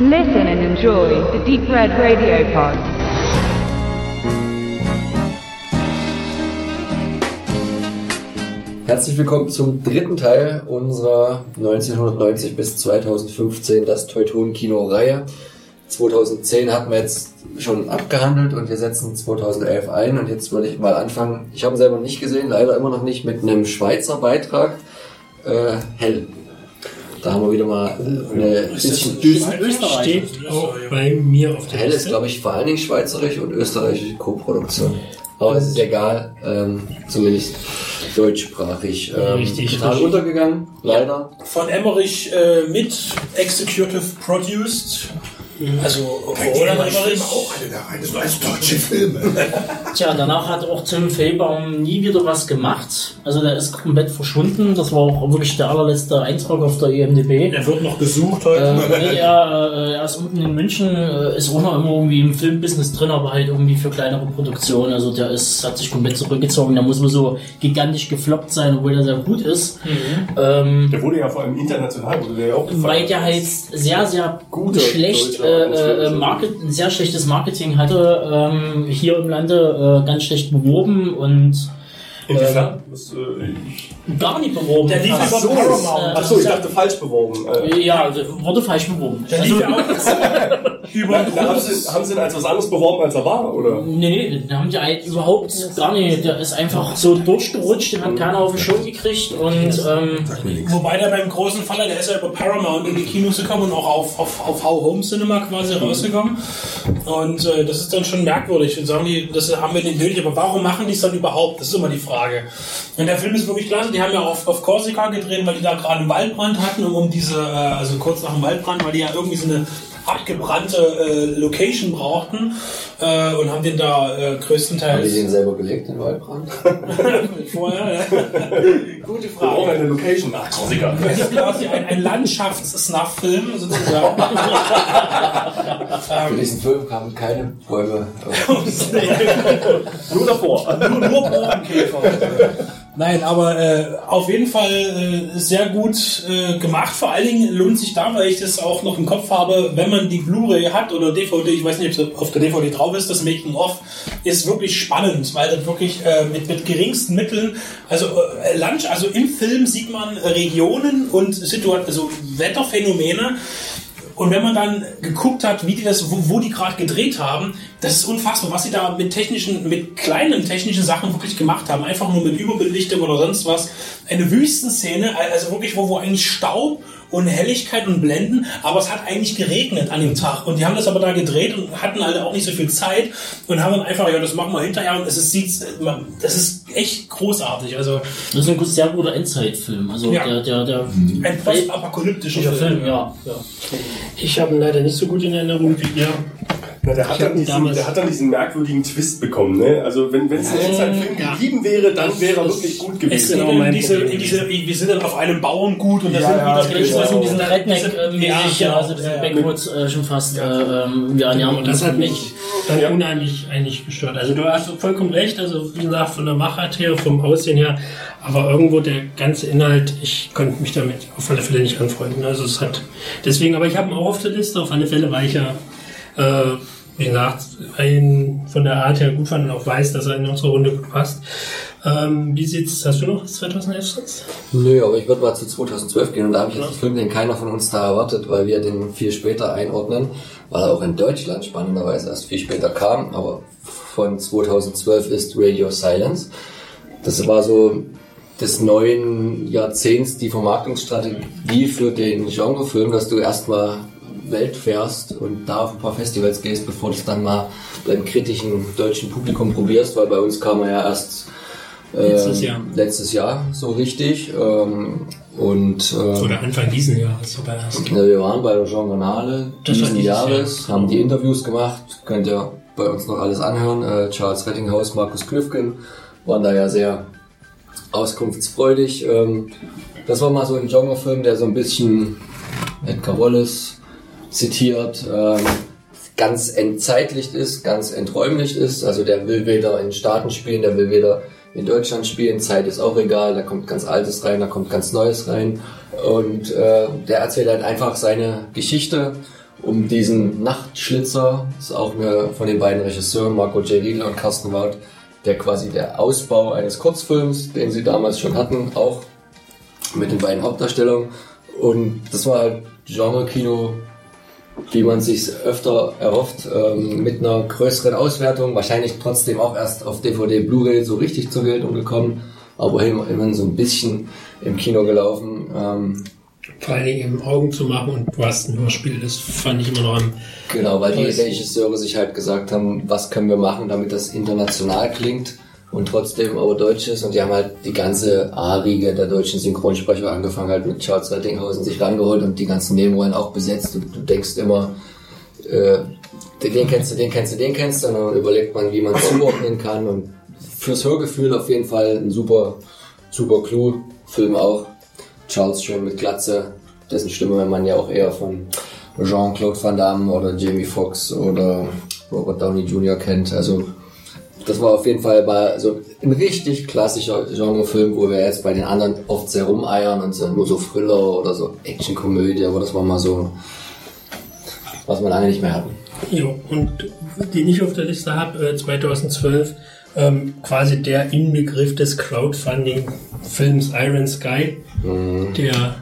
Listen and enjoy the Deep Red Radio Pod. Herzlich willkommen zum dritten Teil unserer 1990 bis 2015 das Teuton Kino Reihe. 2010 hatten wir jetzt schon abgehandelt und wir setzen 2011 ein und jetzt würde ich mal anfangen. Ich habe selber nicht gesehen, leider immer noch nicht mit einem Schweizer Beitrag. Äh, Hell. Da haben wir wieder mal eine bisschen Österreich steht auch bei mir auf der Hell ist, glaube ich, vor allen Dingen schweizerisch und österreichische Co-Produktion. Aber es ist egal, ähm, zumindest deutschsprachig. Ähm, Richtig, total richtig. untergegangen, leider. von Emmerich äh, mit Executive Produced. Also Roland Emmerich. auch alle da rein. Das waren alles deutsche Filme. Tja, danach hat auch Tim Fellbaum nie wieder was gemacht. Also der ist komplett verschwunden. Das war auch wirklich der allerletzte Eintrag auf der EMDB. Er wird noch gesucht heute. Ähm, nee, er, äh, er ist unten in München, äh, ist auch noch immer irgendwie im Filmbusiness drin, aber halt irgendwie für kleinere Produktionen. Also der ist, hat sich komplett zurückgezogen. Der muss wohl so gigantisch gefloppt sein, obwohl er sehr gut ist. Ähm, Der wurde ja vor allem international, wurde der ja auch gefeiert. weil der halt sehr, sehr Guter schlecht, äh, äh, Atmosphäre. Market, ein sehr schlechtes Marketing hatte, ähm, hier im Lande äh, ganz schlecht beworben und Inwiefern? Das, äh, gar nicht beworben. Der lief fast. über Paramount. Achso, ich dachte falsch beworben. Äh, Ja, wurde falsch beworben. Der lief ja auch über da haben sie, haben sie ihn als was anderes beworben, als er war, oder? Nee, nee, da haben die halt überhaupt gar nicht. Der ist einfach so durchgerutscht, den hat keiner auf den Schirm gekriegt und ähm. Wobei der beim großen Faller, der ist ja über Paramount in die Kinos gekommen und auch auf, auf, auf How Home Cinema quasi rausgekommen. Und äh, das ist dann schon merkwürdig. Und sagen die, das haben wir den Bild, aber warum machen die es dann überhaupt? Das ist immer die Frage. Und der Film ist wirklich klasse. Die haben ja auf, auf Korsika gedreht, weil die da gerade einen Waldbrand hatten, um, um diese, äh, also kurz nach dem Waldbrand, weil die ja irgendwie so eine abgebrannte äh, Location brauchten äh, und haben den da äh, Haben die größtenteils den selber gelegt, den Waldbrand? vorher. Ja. Gute Frage. eine Location. Ach, Korsika. Das ist quasi ein, ein Landschafts-Snuff-Film sozusagen. Für diesen Film kamen keine Bäume. Nur davor. nur, nur Borkenkäfer. Nein, aber äh, auf jeden Fall äh, sehr gut äh, gemacht. Vor allen Dingen lohnt sich da, weil ich das auch noch im Kopf habe, wenn man die Blu-ray hat oder DVD, ich weiß nicht, ob es auf der DVD drauf ist, das Making-of ist wirklich spannend, weil das wirklich äh, mit, mit geringsten Mitteln, also äh, Land, also im Film sieht man Regionen und Situationen, also Wetterphänomene, und wenn man dann geguckt hat, wie die das, wo, wo die gerade gedreht haben, das ist unfassbar, was sie da mit technischen, mit kleinen technischen Sachen wirklich gemacht haben. Einfach nur mit Überbelichtung oder sonst was. Eine Wüstenszene, also wirklich, wo, wo eigentlich Staub und Helligkeit und Blenden, aber es hat eigentlich geregnet an dem Tag. Und die haben das aber da gedreht und hatten halt auch nicht so viel Zeit und haben dann einfach, ja, das machen wir hinterher und es ist, sieht, das ist echt großartig. Also das ist ein sehr guter Endzeitfilm. Also Ja. der, der, der ein postapokalyptischer Film. Film, ja. ja. Ich habe ihn leider nicht so gut in Erinnerung wie ihr. Na, der, hat dann diesen, der hat dann diesen merkwürdigen Twist bekommen. Ne? Also wenn es ein Endzeitfilm Ja. geblieben wäre, dann wäre er wirklich gut Es gewesen. genau in mein diese, diese, wir sind dann auf einem Bauerngut und da Ja, sind ja, wieder genau. so diesen redneck Ja, mäßig ja, also diesen ja, ja. Backwoods äh, schon fast. Äh, ähm, wir ernähren Und das hat mich dann unheimlich eigentlich gestört. Also du hast vollkommen recht, also wie gesagt, von der Machart her, vom Aussehen her, aber irgendwo der ganze Inhalt, ich konnte mich damit auf alle Fälle nicht anfreunden. Also es hat deswegen, aber ich habe ihn auch auf der Liste, auf alle Fälle, weil ich ja, äh, wie gesagt, ihn von der Art her gut fand und auch weiß, dass er in unsere Runde gut passt. Ähm, wie sieht's, hast du noch 2011 sonst? Nö, aber ich würde mal zu 2012 gehen und da habe ich jetzt einen Film, den keiner von uns da erwartet, weil wir den viel später einordnen, weil er auch in Deutschland spannenderweise erst viel später kam, aber von 2012 ist Radio Silence. Das war so des neuen Jahrzehnts die Vermarktungsstrategie für den Genrefilm, dass du erstmal Welt fährst und da auf ein paar Festivals gehst, bevor du es dann mal beim kritischen deutschen Publikum probierst, weil bei uns kam er ja erst Letztes ähm, Jahr. Letztes Jahr, so richtig. Ähm, und ähm, Oder Anfang diesen Jahres sogar erst. ja, wir waren bei der war diesen dieses Jahres, Jahr. haben die Interviews gemacht, könnt ihr bei uns noch alles anhören. Äh, Charles Rettinghaus, Markus Klüfken waren da ja sehr auskunftsfreudig. Ähm, das war mal so ein Genrefilm, der so ein bisschen Edgar Wallace zitiert, ähm, ganz entzeitlicht ist, ganz enträumlicht ist. Also der will weder in Staaten spielen, der will weder in Deutschland spielen. Zeit ist auch egal, da kommt ganz Altes rein, da kommt ganz Neues rein. Und äh, der erzählt halt einfach seine Geschichte um diesen Nachtschlitzer, ist auch eine von den beiden Regisseuren, Marco J. Riedel und Carsten Wout, der quasi der Ausbau eines Kurzfilms, den sie damals schon hatten, auch mit den beiden Hauptdarstellungen. Und das war halt Genre-Kino, wie man sich öfter erhofft, ähm, mit einer größeren Auswertung, wahrscheinlich trotzdem auch erst auf DVD, Blu-ray so richtig zur Geltung gekommen, aber immerhin so ein bisschen im Kino gelaufen. Ähm, Vor allen Dingen eben Augen zu machen und du hast ein Hörspiel, das fand ich immer noch am Genau, weil die. Regisseure sich halt gesagt haben, was können wir machen, damit das international klingt und trotzdem aber deutsch ist. Und die haben halt die ganze A-Riege der deutschen Synchronsprecher angefangen, halt mit Charles Rettinghausen sich rangeholt und die ganzen Nebenrollen auch besetzt. Und du denkst immer, äh, den kennst du, den kennst du, den kennst du. Und dann überlegt man, wie man zuordnen kann. Und fürs Hörgefühl auf jeden Fall ein super, super Clou. Film auch. Charles schön mit Glatze, dessen Stimme man ja auch eher von Jean-Claude Van Damme oder Jamie Foxx oder Robert Downey Jr. kennt. Also das war auf jeden Fall mal so ein richtig klassischer Genrefilm, wo wir jetzt bei den anderen oft sehr rumeiern und so, nur so Thriller oder so Actionkomödie, aber das war mal so, was wir lange nicht mehr hatten. Jo, und den ich auf der Liste habe, äh, 2012, ähm, quasi der Inbegriff des Crowdfunding-Films Iron Sky, der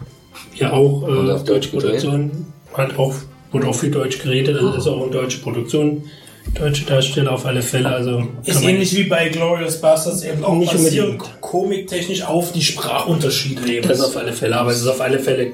ja auch äh, auf Deutsch deutsche Produktion hat auch, wurde auch für Deutsch geredet, also ist auch eine deutsche Produktion, deutsche Darsteller auf alle Fälle, also Ist ähnlich wie bei Glorious Bastards eben auch Nicht basierend unbedingt. komiktechnisch auf die Sprachunterschiede eben. das auf alle Fälle, aber es ist auf alle Fälle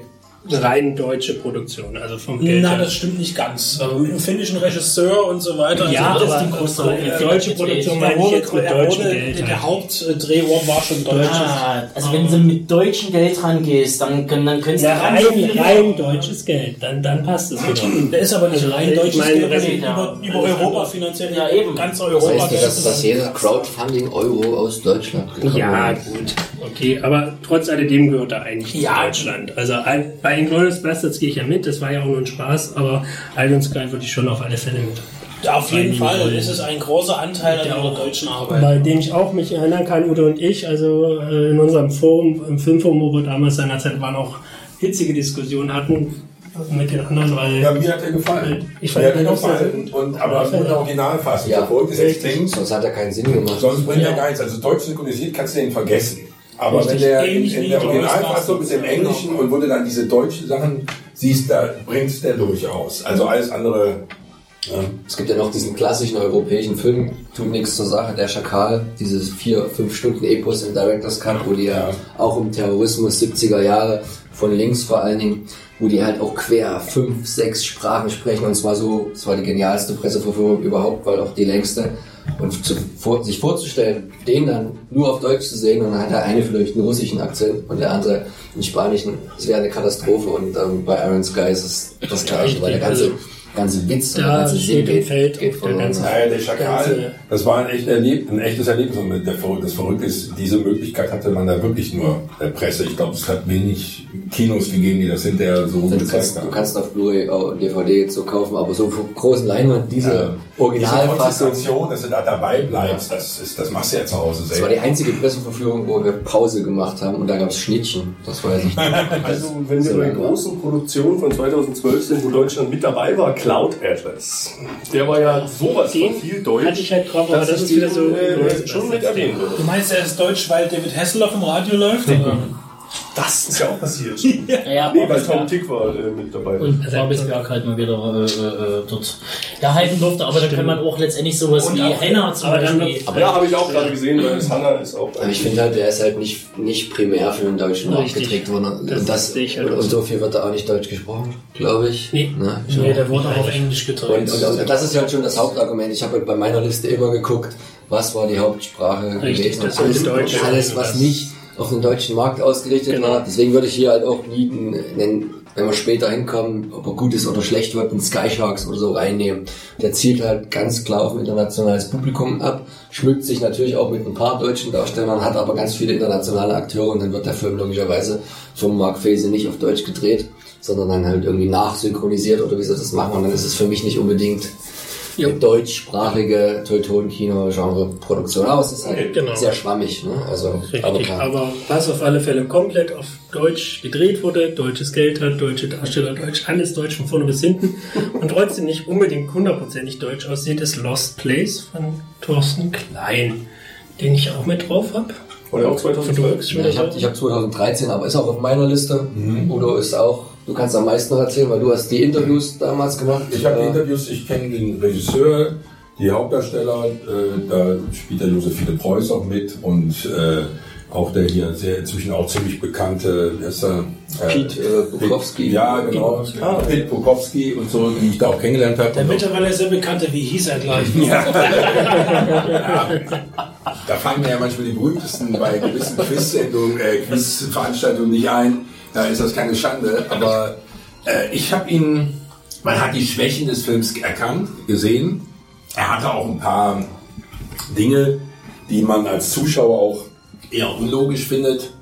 rein deutsche Produktion, also vom Geld Na, her. das stimmt nicht ganz. Also mit einem finnischen Regisseur und so weiter. Ja, also das aber ist die größere äh, deutsche Produktion Der, meine ich jetzt mit deutschem Geld. der, der. Hauptdrehort war schon deutsch. Ah, also wenn du mit deutschem Geld rangehst, dann, können- dann könntest Na, du rein, rein deutsches Geld, dann, dann passt es wieder. Der ist aber nicht Also, rein deutsches meine, Geld, Resi- über, über Europa finanziell. Ja, eben. Ganz Das Europa. heißt nicht, dass, Geld. dass jeder Crowdfunding-Euro aus Deutschland gekommen Ja, ist. gut. Okay, aber trotz alledem gehört er eigentlich Ja. zu Deutschland. Also bei Inglourious Bastards gehe ich ja mit, das war ja auch nur ein Spaß, aber Iron Sky würde ich schon auf alle Fälle mit. Ja, auf jeden Fall Rollen. ist es ein großer Anteil an deutschen Arbeit. Bei dem ich auch mich erinnern kann, Udo und ich, also äh, in unserem Forum, im Filmforum, wo wir damals seinerzeit waren, auch hitzige Diskussionen hatten mit den anderen, weil Ja, mir hat er gefallen. Ich fand mir hat den auch sehr, sehr gefallen. gut. Und, aber in der Originalfassung. Ja, so Sonst hat er keinen Sinn gemacht. sonst bringt Ja. er gar nichts. Also deutsch synchronisiert kannst du den vergessen. Aber Richtig. wenn der in, in der Originalfassung ist im. Englischen und wo du dann diese deutschen Sachen siehst, da bringst der durchaus. Also alles andere. Ja. Es gibt ja noch diesen klassischen europäischen Film, tut nichts zur Sache, der Schakal, dieses vier, fünf Stunden Epos im Director's Cut, wo die ja, Ja. auch um Terrorismus 70er Jahre, von links vor allen Dingen, wo die halt auch quer fünf, sechs Sprachen sprechen und zwar so, es war die genialste Presseverführung überhaupt, weil auch die längste. Und zu, vor, sich vorzustellen, den dann nur auf Deutsch zu sehen und dann hat der eine vielleicht einen russischen Akzent und der andere einen spanischen, das wäre eine Katastrophe und ähm, bei Iron Sky ist es das gleiche, weil der ganze, ganze Witz da ganze Sinn steht und geht, fällt geht der ganze- der Schakal, das war ein, echt Erleb ein echtes Erlebnis. Und der Ver das Verrückte ist, diese Möglichkeit hatte man da wirklich nur der Presse. Ich glaube, es hat wenig Kinos gegeben, die das hinterher so Du gezeigt kannst, du kannst auf Blu-ray und DVD jetzt so kaufen, aber so auf großen Leinwand, diese Ja. Originalfassung, Diese dass du da dabei bleibst, das, ist, das machst du ja zu Hause das war die einzige Presseverführung, wo wir Pause gemacht haben und da gab es Schnittchen. Das weiß ich. Also, wenn wir bei großen Produktionen von 2012 sind, wo Deutschland mit dabei war, Cloud Atlas. Der war ja sowas von viel Deutsch. hatte ich halt drauf, aber das ist wieder so- Äh, schon mit würde. Du meinst, er ist deutsch, weil David Hasselhoff im Radio läuft? Oder? Das ist ja auch passiert. Ja, Nee, weil Tom Tick war äh, mit dabei. und Babelsberg halt mal wieder äh, äh, äh, dort da halten durfte, aber da kann man auch letztendlich sowas Und wie auch- Henna zum aber dann Beispiel. wird- ja, habe ich auch gerade gesehen, weil das Hanna ist auch. Aber ich finde halt, der ist halt nicht, nicht primär für den deutschen Markt Richtig. worden. Das und, das, halt und, und so. viel wird da auch nicht deutsch gesprochen, glaube ich. Nee. Ne? Nee, der wurde auch auf Englisch gedreht. Und, und, und das ist halt schon das Hauptargument. Ich habe halt bei meiner Liste immer geguckt, was war die Hauptsprache Richtig, gewesen. das Und alles, Deutsch alles was das- nicht auf den deutschen Markt ausgerichtet Genau. war. Deswegen würde ich hier halt auch nie nennen, wenn wir später hinkommen, ob er gut ist oder schlecht wird, einen Sky Sharks oder so reinnehmen. Der zielt halt ganz klar auf ein internationales Publikum ab, schmückt sich natürlich auch mit ein paar deutschen Darstellern, hat aber ganz viele internationale Akteure und dann wird der Film logischerweise vom Mark Fese nicht auf Deutsch gedreht, sondern dann halt irgendwie nachsynchronisiert oder wie sie das machen und dann ist es für mich nicht unbedingt Jo. eine deutschsprachige Teutonen-Kino-Genre-Produktion. Aber es ist halt Genau. sehr schwammig, ne? Also, aber Richtig, klar. aber was auf alle Fälle komplett auf Deutsch gedreht wurde, deutsches Geld hat, deutsche Darsteller, Deutsch, alles Deutsch von vorne bis hinten und trotzdem nicht unbedingt hundertprozentig deutsch aussieht, ist Lost Place von Thorsten Klein, den ich auch mit drauf habe. Ja auch 2012. Ja, ich habe ich hab 2013, aber ist auch auf meiner Liste. Udo ist auch, du kannst am meisten noch erzählen, weil du hast die Interviews damals gemacht. Ich habe die Äh, Interviews, ich kenne den Regisseur, die Hauptdarsteller, äh, da spielt der Josephine Preuß auch mit und äh, auch der hier sehr inzwischen auch ziemlich bekannte, wer ist er? Äh, Pete, äh, Bukowski. Ja, genau. Pete Bukowski und so, die ich da auch kennengelernt habe. Der mittlerweile sehr bekannte, wie hieß er gleich? Da fallen mir ja manchmal die berühmtesten bei gewissen äh, Quiz-Veranstaltungen nicht ein. Da ist das keine Schande. Aber äh, ich habe ihn, man hat die Schwächen des Films erkannt, gesehen. Er hatte auch ein paar Dinge, die man als Zuschauer auch eher unlogisch findet.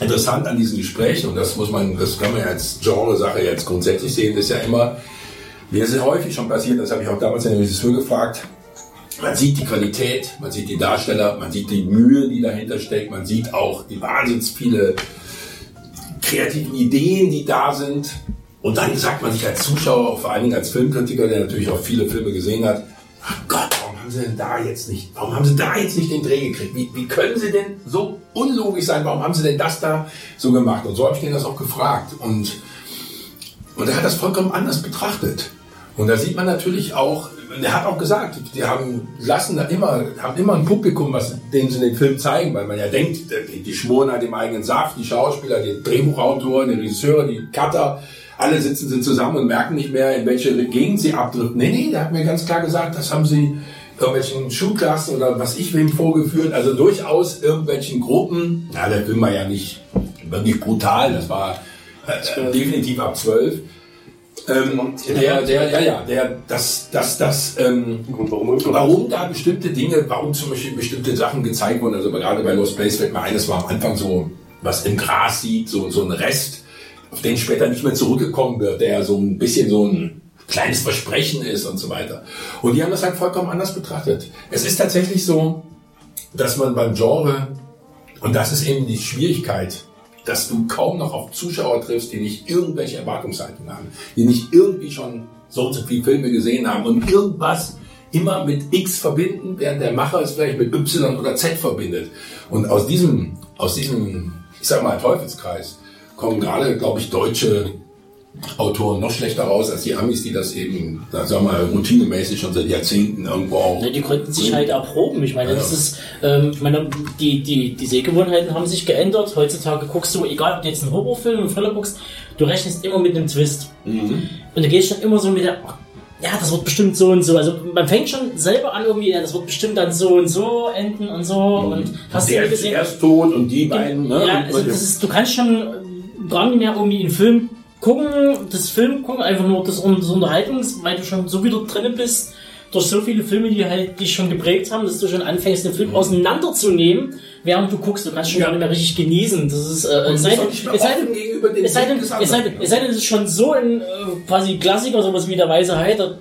Interessant an diesen Gesprächen, und das muss man, das kann man ja als Genre-Sache jetzt grundsätzlich sehen, ist ja immer, mir ist häufig schon passiert, das habe ich auch damals in der Regisseur gefragt, man sieht die Qualität, man sieht die Darsteller, man sieht die Mühe, die dahinter steckt, man sieht auch die wahnsinnig viele kreativen Ideen, die da sind. Und dann sagt man sich als Zuschauer, vor allen Dingen als Filmkritiker, der natürlich auch viele Filme gesehen hat, ach Gott, warum haben sie denn da jetzt nicht, warum haben sie da jetzt nicht den Dreh gekriegt? Wie, wie können sie denn so unlogisch sein? Warum haben sie denn das da so gemacht? Und so habe ich den das auch gefragt. Und, und er hat das vollkommen anders betrachtet. Und da sieht man natürlich auch, er hat auch gesagt, die haben lassen da immer, haben immer ein Publikum, was denen sie den Film zeigen, weil man ja denkt, die, die schmoren halt im eigenen Saft, die Schauspieler, die Drehbuchautoren, die Regisseure, die Cutter, alle sitzen sind zusammen und merken nicht mehr, in welche Gegend sie abdriften. Nee, nee, der hat mir ganz klar gesagt, das haben sie irgendwelchen Schulklassen oder was ich wem vorgeführt, also durchaus irgendwelchen Gruppen. Na, der Film war ja nicht wirklich brutal, das war äh, definitiv ab zwölf. Ähm, der, der, ja, ja, der, das, das, das, ähm, Und warum? warum da bestimmte Dinge, warum zum Beispiel bestimmte Sachen gezeigt wurden. Also gerade bei Lost Place fällt mir ein, das war am Anfang so, was im Gras sieht, so, so ein Rest, auf den später nicht mehr zurückgekommen wird, der so ein bisschen so ein kleines Versprechen ist und so weiter. Und die haben das halt vollkommen anders betrachtet. Es ist tatsächlich so, dass man beim Genre, und das ist eben die Schwierigkeit, dass du kaum noch auf Zuschauer triffst, die nicht irgendwelche Erwartungshaltungen haben, die nicht irgendwie schon so und so viele Filme gesehen haben und irgendwas immer mit X verbinden, während der Macher es vielleicht mit Y oder Z verbindet. Und aus diesem, aus diesem, ich sag mal, Teufelskreis kommen gerade, glaube ich, deutsche Autoren noch schlechter raus als die Amis, die das eben, da sagen wir mal, routinemäßig schon seit Jahrzehnten irgendwo auch. Ja, die konnten sich halt erproben. Ich meine, das ist, ähm, ich meine, die, die, die Sehgewohnheiten haben sich geändert. Heutzutage guckst du, egal ob du jetzt einen Horrorfilm, einen Thriller guckst, du rechnest immer mit einem Twist. Und du gehst dann immer so mit der, oh, ja, das wird bestimmt so und so. Also man fängt schon selber an irgendwie, ja, das wird bestimmt dann so und so enden und so. Und hast du der ja ist gesehen? erst tot und die beiden, ne? Ja, also ist, du kannst schon gar nicht mehr irgendwie einen Film gucken, das Film gucken, einfach nur das, das Unterhaltungs, weil du schon so wieder drin bist, durch so viele Filme, die halt dich schon geprägt haben, dass du schon anfängst, den Mhm. Film auseinanderzunehmen, während du guckst, du kannst schon gar nicht mehr richtig genießen. Das ist, äh, es sei denn, es sei denn, es sei denn, es ist schon so ein, äh, quasi Klassiker, sowas wie der Weise Heiter,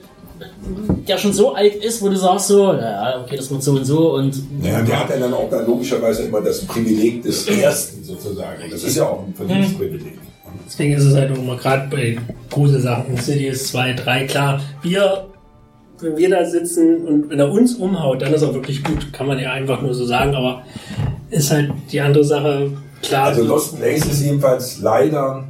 der schon so alt ist, wo du sagst so, ja, okay, das wird so und so und Ja, der hat ja dann auch dann logischerweise immer das Privileg des Ersten sozusagen. Und das ist ja auch ein Verdienstprivileg. Deswegen ist es halt auch immer gerade bei Gruselsachen, Insidious 2, 3, klar, wir, wenn wir da sitzen und wenn er uns umhaut, dann ist er wirklich gut, kann man ja einfach nur so sagen, aber ist halt die andere Sache, klar. Also Lost Place ist jedenfalls leider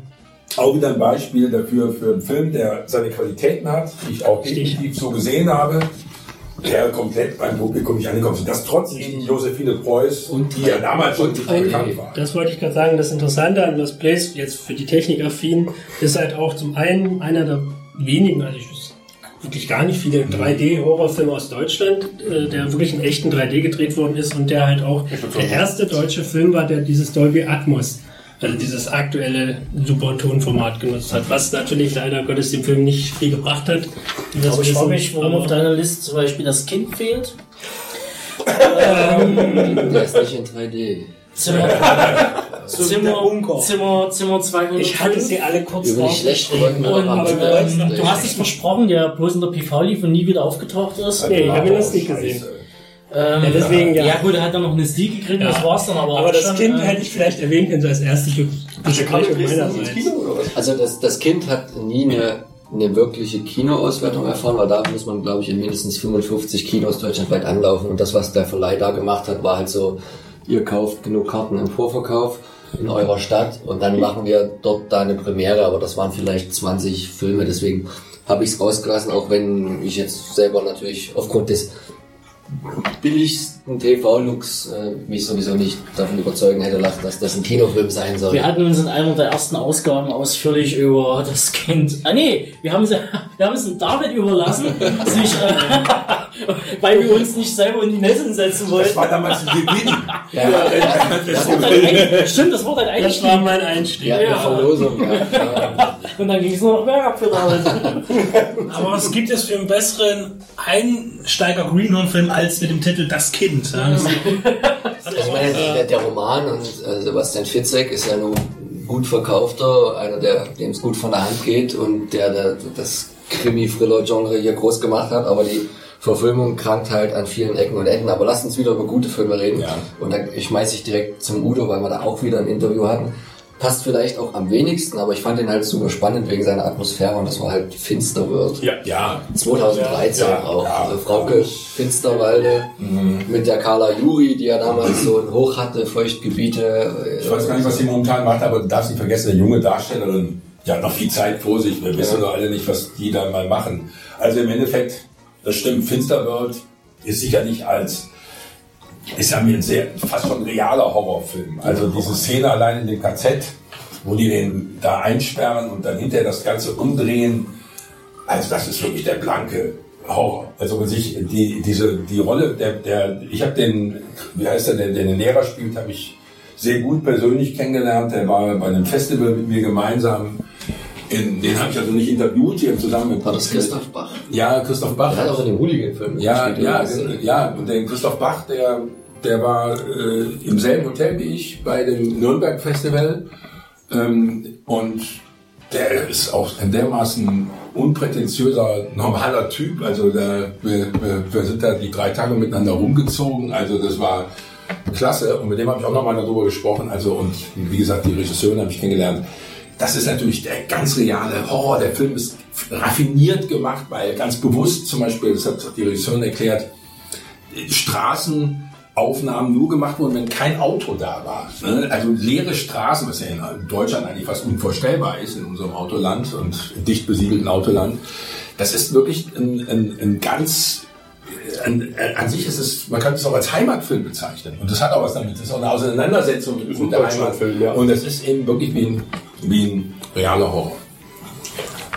auch wieder ein Beispiel dafür für einen Film, der seine Qualitäten hat, die ich auch definitiv so gesehen habe, der komplett beim Publikum nicht angekommen ist. Das trotz eben Josephine Preuß, Und die ja damals schon 3D. bekannt war. Das wollte ich gerade sagen, das Interessante an Lost Place, jetzt für die Technikaffinen, ist halt auch zum einen einer der wenigen, also ich wirklich gar nicht viele 3D-Horrorfilme aus Deutschland, äh, der wirklich in echten 3D gedreht worden ist und der halt auch der erste deutsche Film war, der dieses Dolby Atmos, also dieses aktuelle Super-Tonformat genutzt hat, was natürlich leider Gottes dem Film nicht viel gebracht hat. wir Aber ich frage mich, warum Aber- auf deiner Liste zum Beispiel das Kind fehlt. Der ist nicht in 3D. Zimmer, der Zimmer. Zimmer, Zimmer 205. Ich hatte sie alle kurz Über wir Und ähm, du hast es versprochen, der bloß in der PV lief und nie wieder aufgetaucht ist. Nee, ich habe ihn das nicht gesehen. Ähm, Ja, deswegen, ja. ja gut, er hat dann noch eine Sieg gekriegt, das war's dann aber Aber auch das schon, Kind äh, hätte ich vielleicht erwähnen können, so als erstes Besprechung meinerseits. Also das, das Kind hat nie eine, eine wirkliche Kinoauswertung erfahren, weil da muss man, glaube ich, in mindestens 55 Kinos deutschlandweit anlaufen. Und das, was der Verleih da gemacht hat, war halt so, ihr kauft genug Karten im Vorverkauf in eurer Stadt und dann machen wir dort da eine Premiere, aber das waren vielleicht 20 Filme, deswegen habe ich es rausgelassen, auch wenn ich jetzt selber natürlich aufgrund des billigsten TV-Looks äh, mich sowieso nicht davon überzeugen hätte lassen, dass das ein Kinofilm sein soll. Wir hatten uns in einer der ersten Ausgaben ausführlich über das Kind. Ah nee, wir haben, sie, wir haben es David überlassen, sich, äh, weil wir uns nicht selber in die Nesseln setzen wollten. Das war damals ein Gewinn. ja, Das Ein- Stimmt, das war dein Das Einstieg. war mein Einstieg. ja, eine Verlosung. Ja, ja. Und dann ging es nur noch bergab für David. Aber was gibt es für einen besseren Einsteiger Greenhorn-Film als mit dem Titel Das Kind? Ja, das Ich meine, der, der Roman und äh, Sebastian Fitzek ist ja nun ein gut verkaufter, einer, der dem es gut von der Hand geht und der, der das Krimi-Thriller-Genre hier groß gemacht hat, aber die Verfilmung krankt halt an vielen Ecken und Enden. Aber lasst uns wieder über gute Filme reden. Ja. Und dann schmeiß ich direkt zum Udo, weil wir da auch wieder ein Interview hatten. Passt vielleicht auch am wenigsten, aber ich fand ihn halt super spannend wegen seiner Atmosphäre und das war halt Finsterwirt. Ja. Ja, 2013 Ja, auch. ja. Also Frauke Finsterwalde mit der Carla Juri, die ja damals so ein Hoch hatte, Feuchtgebiete. ich weiß gar nicht, was sie momentan macht, aber du darfst nicht vergessen, eine junge Darstellerin, die hat noch viel Zeit vor sich. Wir wissen doch alle nicht, was die da mal machen. Also im Endeffekt, das stimmt, Finsterworld ist sicherlich als ist ja mir sehr, fast schon realer Horrorfilm. Also diese Szene allein in dem KZ, wo die den da einsperren und dann hinterher das Ganze umdrehen, also das ist wirklich der blanke Horror. Also wenn sich die, diese, die Rolle der, der ich habe den, wie heißt der, der den Lehrer spielt, habe ich sehr gut persönlich kennengelernt. Der war bei einem Festival mit mir gemeinsam. In, den habe ich also nicht interviewt, hier zusammen mit War das Christoph Bach? Ja, Christoph Bach. Der hat auch in dem Hooligan-Film Ja, ja, übrigens. ja. Und der Christoph Bach, der, der war äh, im selben Hotel wie ich bei dem Nürnberg Festival. Ähm, und der ist auch ein dermaßen unprätentiöser, normaler Typ. Also der, wir, wir, wir sind da die drei Tage miteinander rumgezogen. Also das war klasse. Und mit dem habe ich auch nochmal darüber gesprochen. Also und wie gesagt, die Regisseurin habe ich kennengelernt. Das ist natürlich der ganz reale Horror. Der Film ist raffiniert gemacht, weil ganz bewusst zum Beispiel, das hat die Regisseurin erklärt, Straßenaufnahmen nur gemacht wurden, wenn kein Auto da war. Ne? Also leere Straßen, was ja in Deutschland eigentlich fast unvorstellbar ist, in unserem Autoland und dicht besiedelten Autoland. Das ist wirklich ein, ein, ein ganz an, an sich ist es, man kann es auch als Heimatfilm bezeichnen. Und das hat auch was damit. Das ist auch eine Auseinandersetzung mit, der Heimat. Deutschlandfilm, ja. Und es ist eben wirklich wie ein, wie ein realer Horror.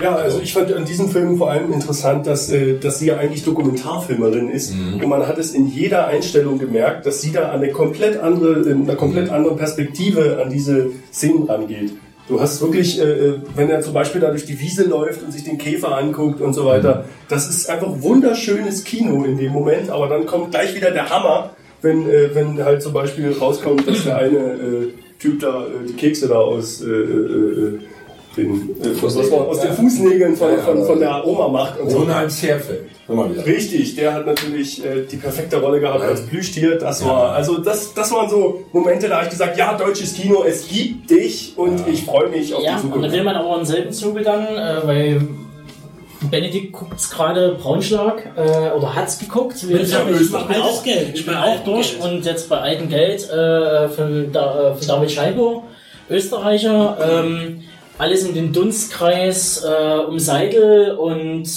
Ja, also ich fand an diesem Film vor allem interessant, dass, äh, dass sie ja eigentlich Dokumentarfilmerin ist. Und man hat es in jeder Einstellung gemerkt, dass sie da eine komplett andere, in einer komplett anderen Perspektive an diese Szenen rangeht. Du hast wirklich, äh, äh, wenn er zum Beispiel da durch die Wiese läuft und sich den Käfer anguckt und so weiter, das ist einfach wunderschönes Kino in dem Moment, aber dann kommt gleich wieder der Hammer, wenn, äh, wenn halt zum Beispiel rauskommt, dass der eine äh, Typ da äh, die Kekse da aus äh, äh, den, äh, was man aus den Fußnägeln von, von, von der Oma macht und so. Ronald wieder. Richtig, der hat natürlich äh, die perfekte Rolle gehabt als Plüschtier. Das war, also das, das waren so Momente, da habe ich gesagt, ja, deutsches Kino, es gibt dich und ich freue mich auf Ja, die und dann Zukunft. will man aber im selben Zuge dann, äh, weil Benedikt guckt gerade Braunschlag äh, oder hat's geguckt. Wir- Ich hab- ich, ich mach bin altes auch, Geld. ich Ich bin auch alten durch Geld. und jetzt bei altem Geld äh, von, da, äh, von David Scheibo, Österreicher. Ähm, alles in den Dunstkreis äh, um Seidel und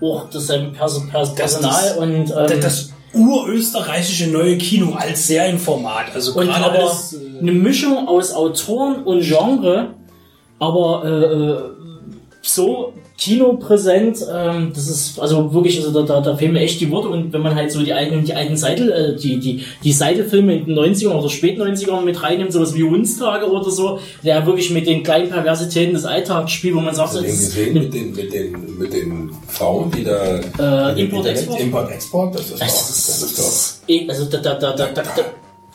auch dasselbe Pers Pers Personal das- und ähm, Das, das urösterreichische neue Kino als Serienformat. Also und gerade aber alles, äh, eine Mischung aus Autoren und Genre, aber äh, äh, so kinopräsent, ähm, das ist also wirklich, also da, da, da fehlen mir echt die Worte und wenn man halt so die alten, die alten Seidel, äh, die, die, die Seidelfilme in den 90ern oder spät 90ern mit reinnimmt, sowas wie Hundstage oder so, der wirklich mit den kleinen Perversitäten des Alltags spielt, wo man sagt, den ist gesehen mit den, mit den, mit den Frauen, die da... Äh, dem Import, Export? Das ist doch... Das Das ist doch eh, also da, da, da, da, da, da,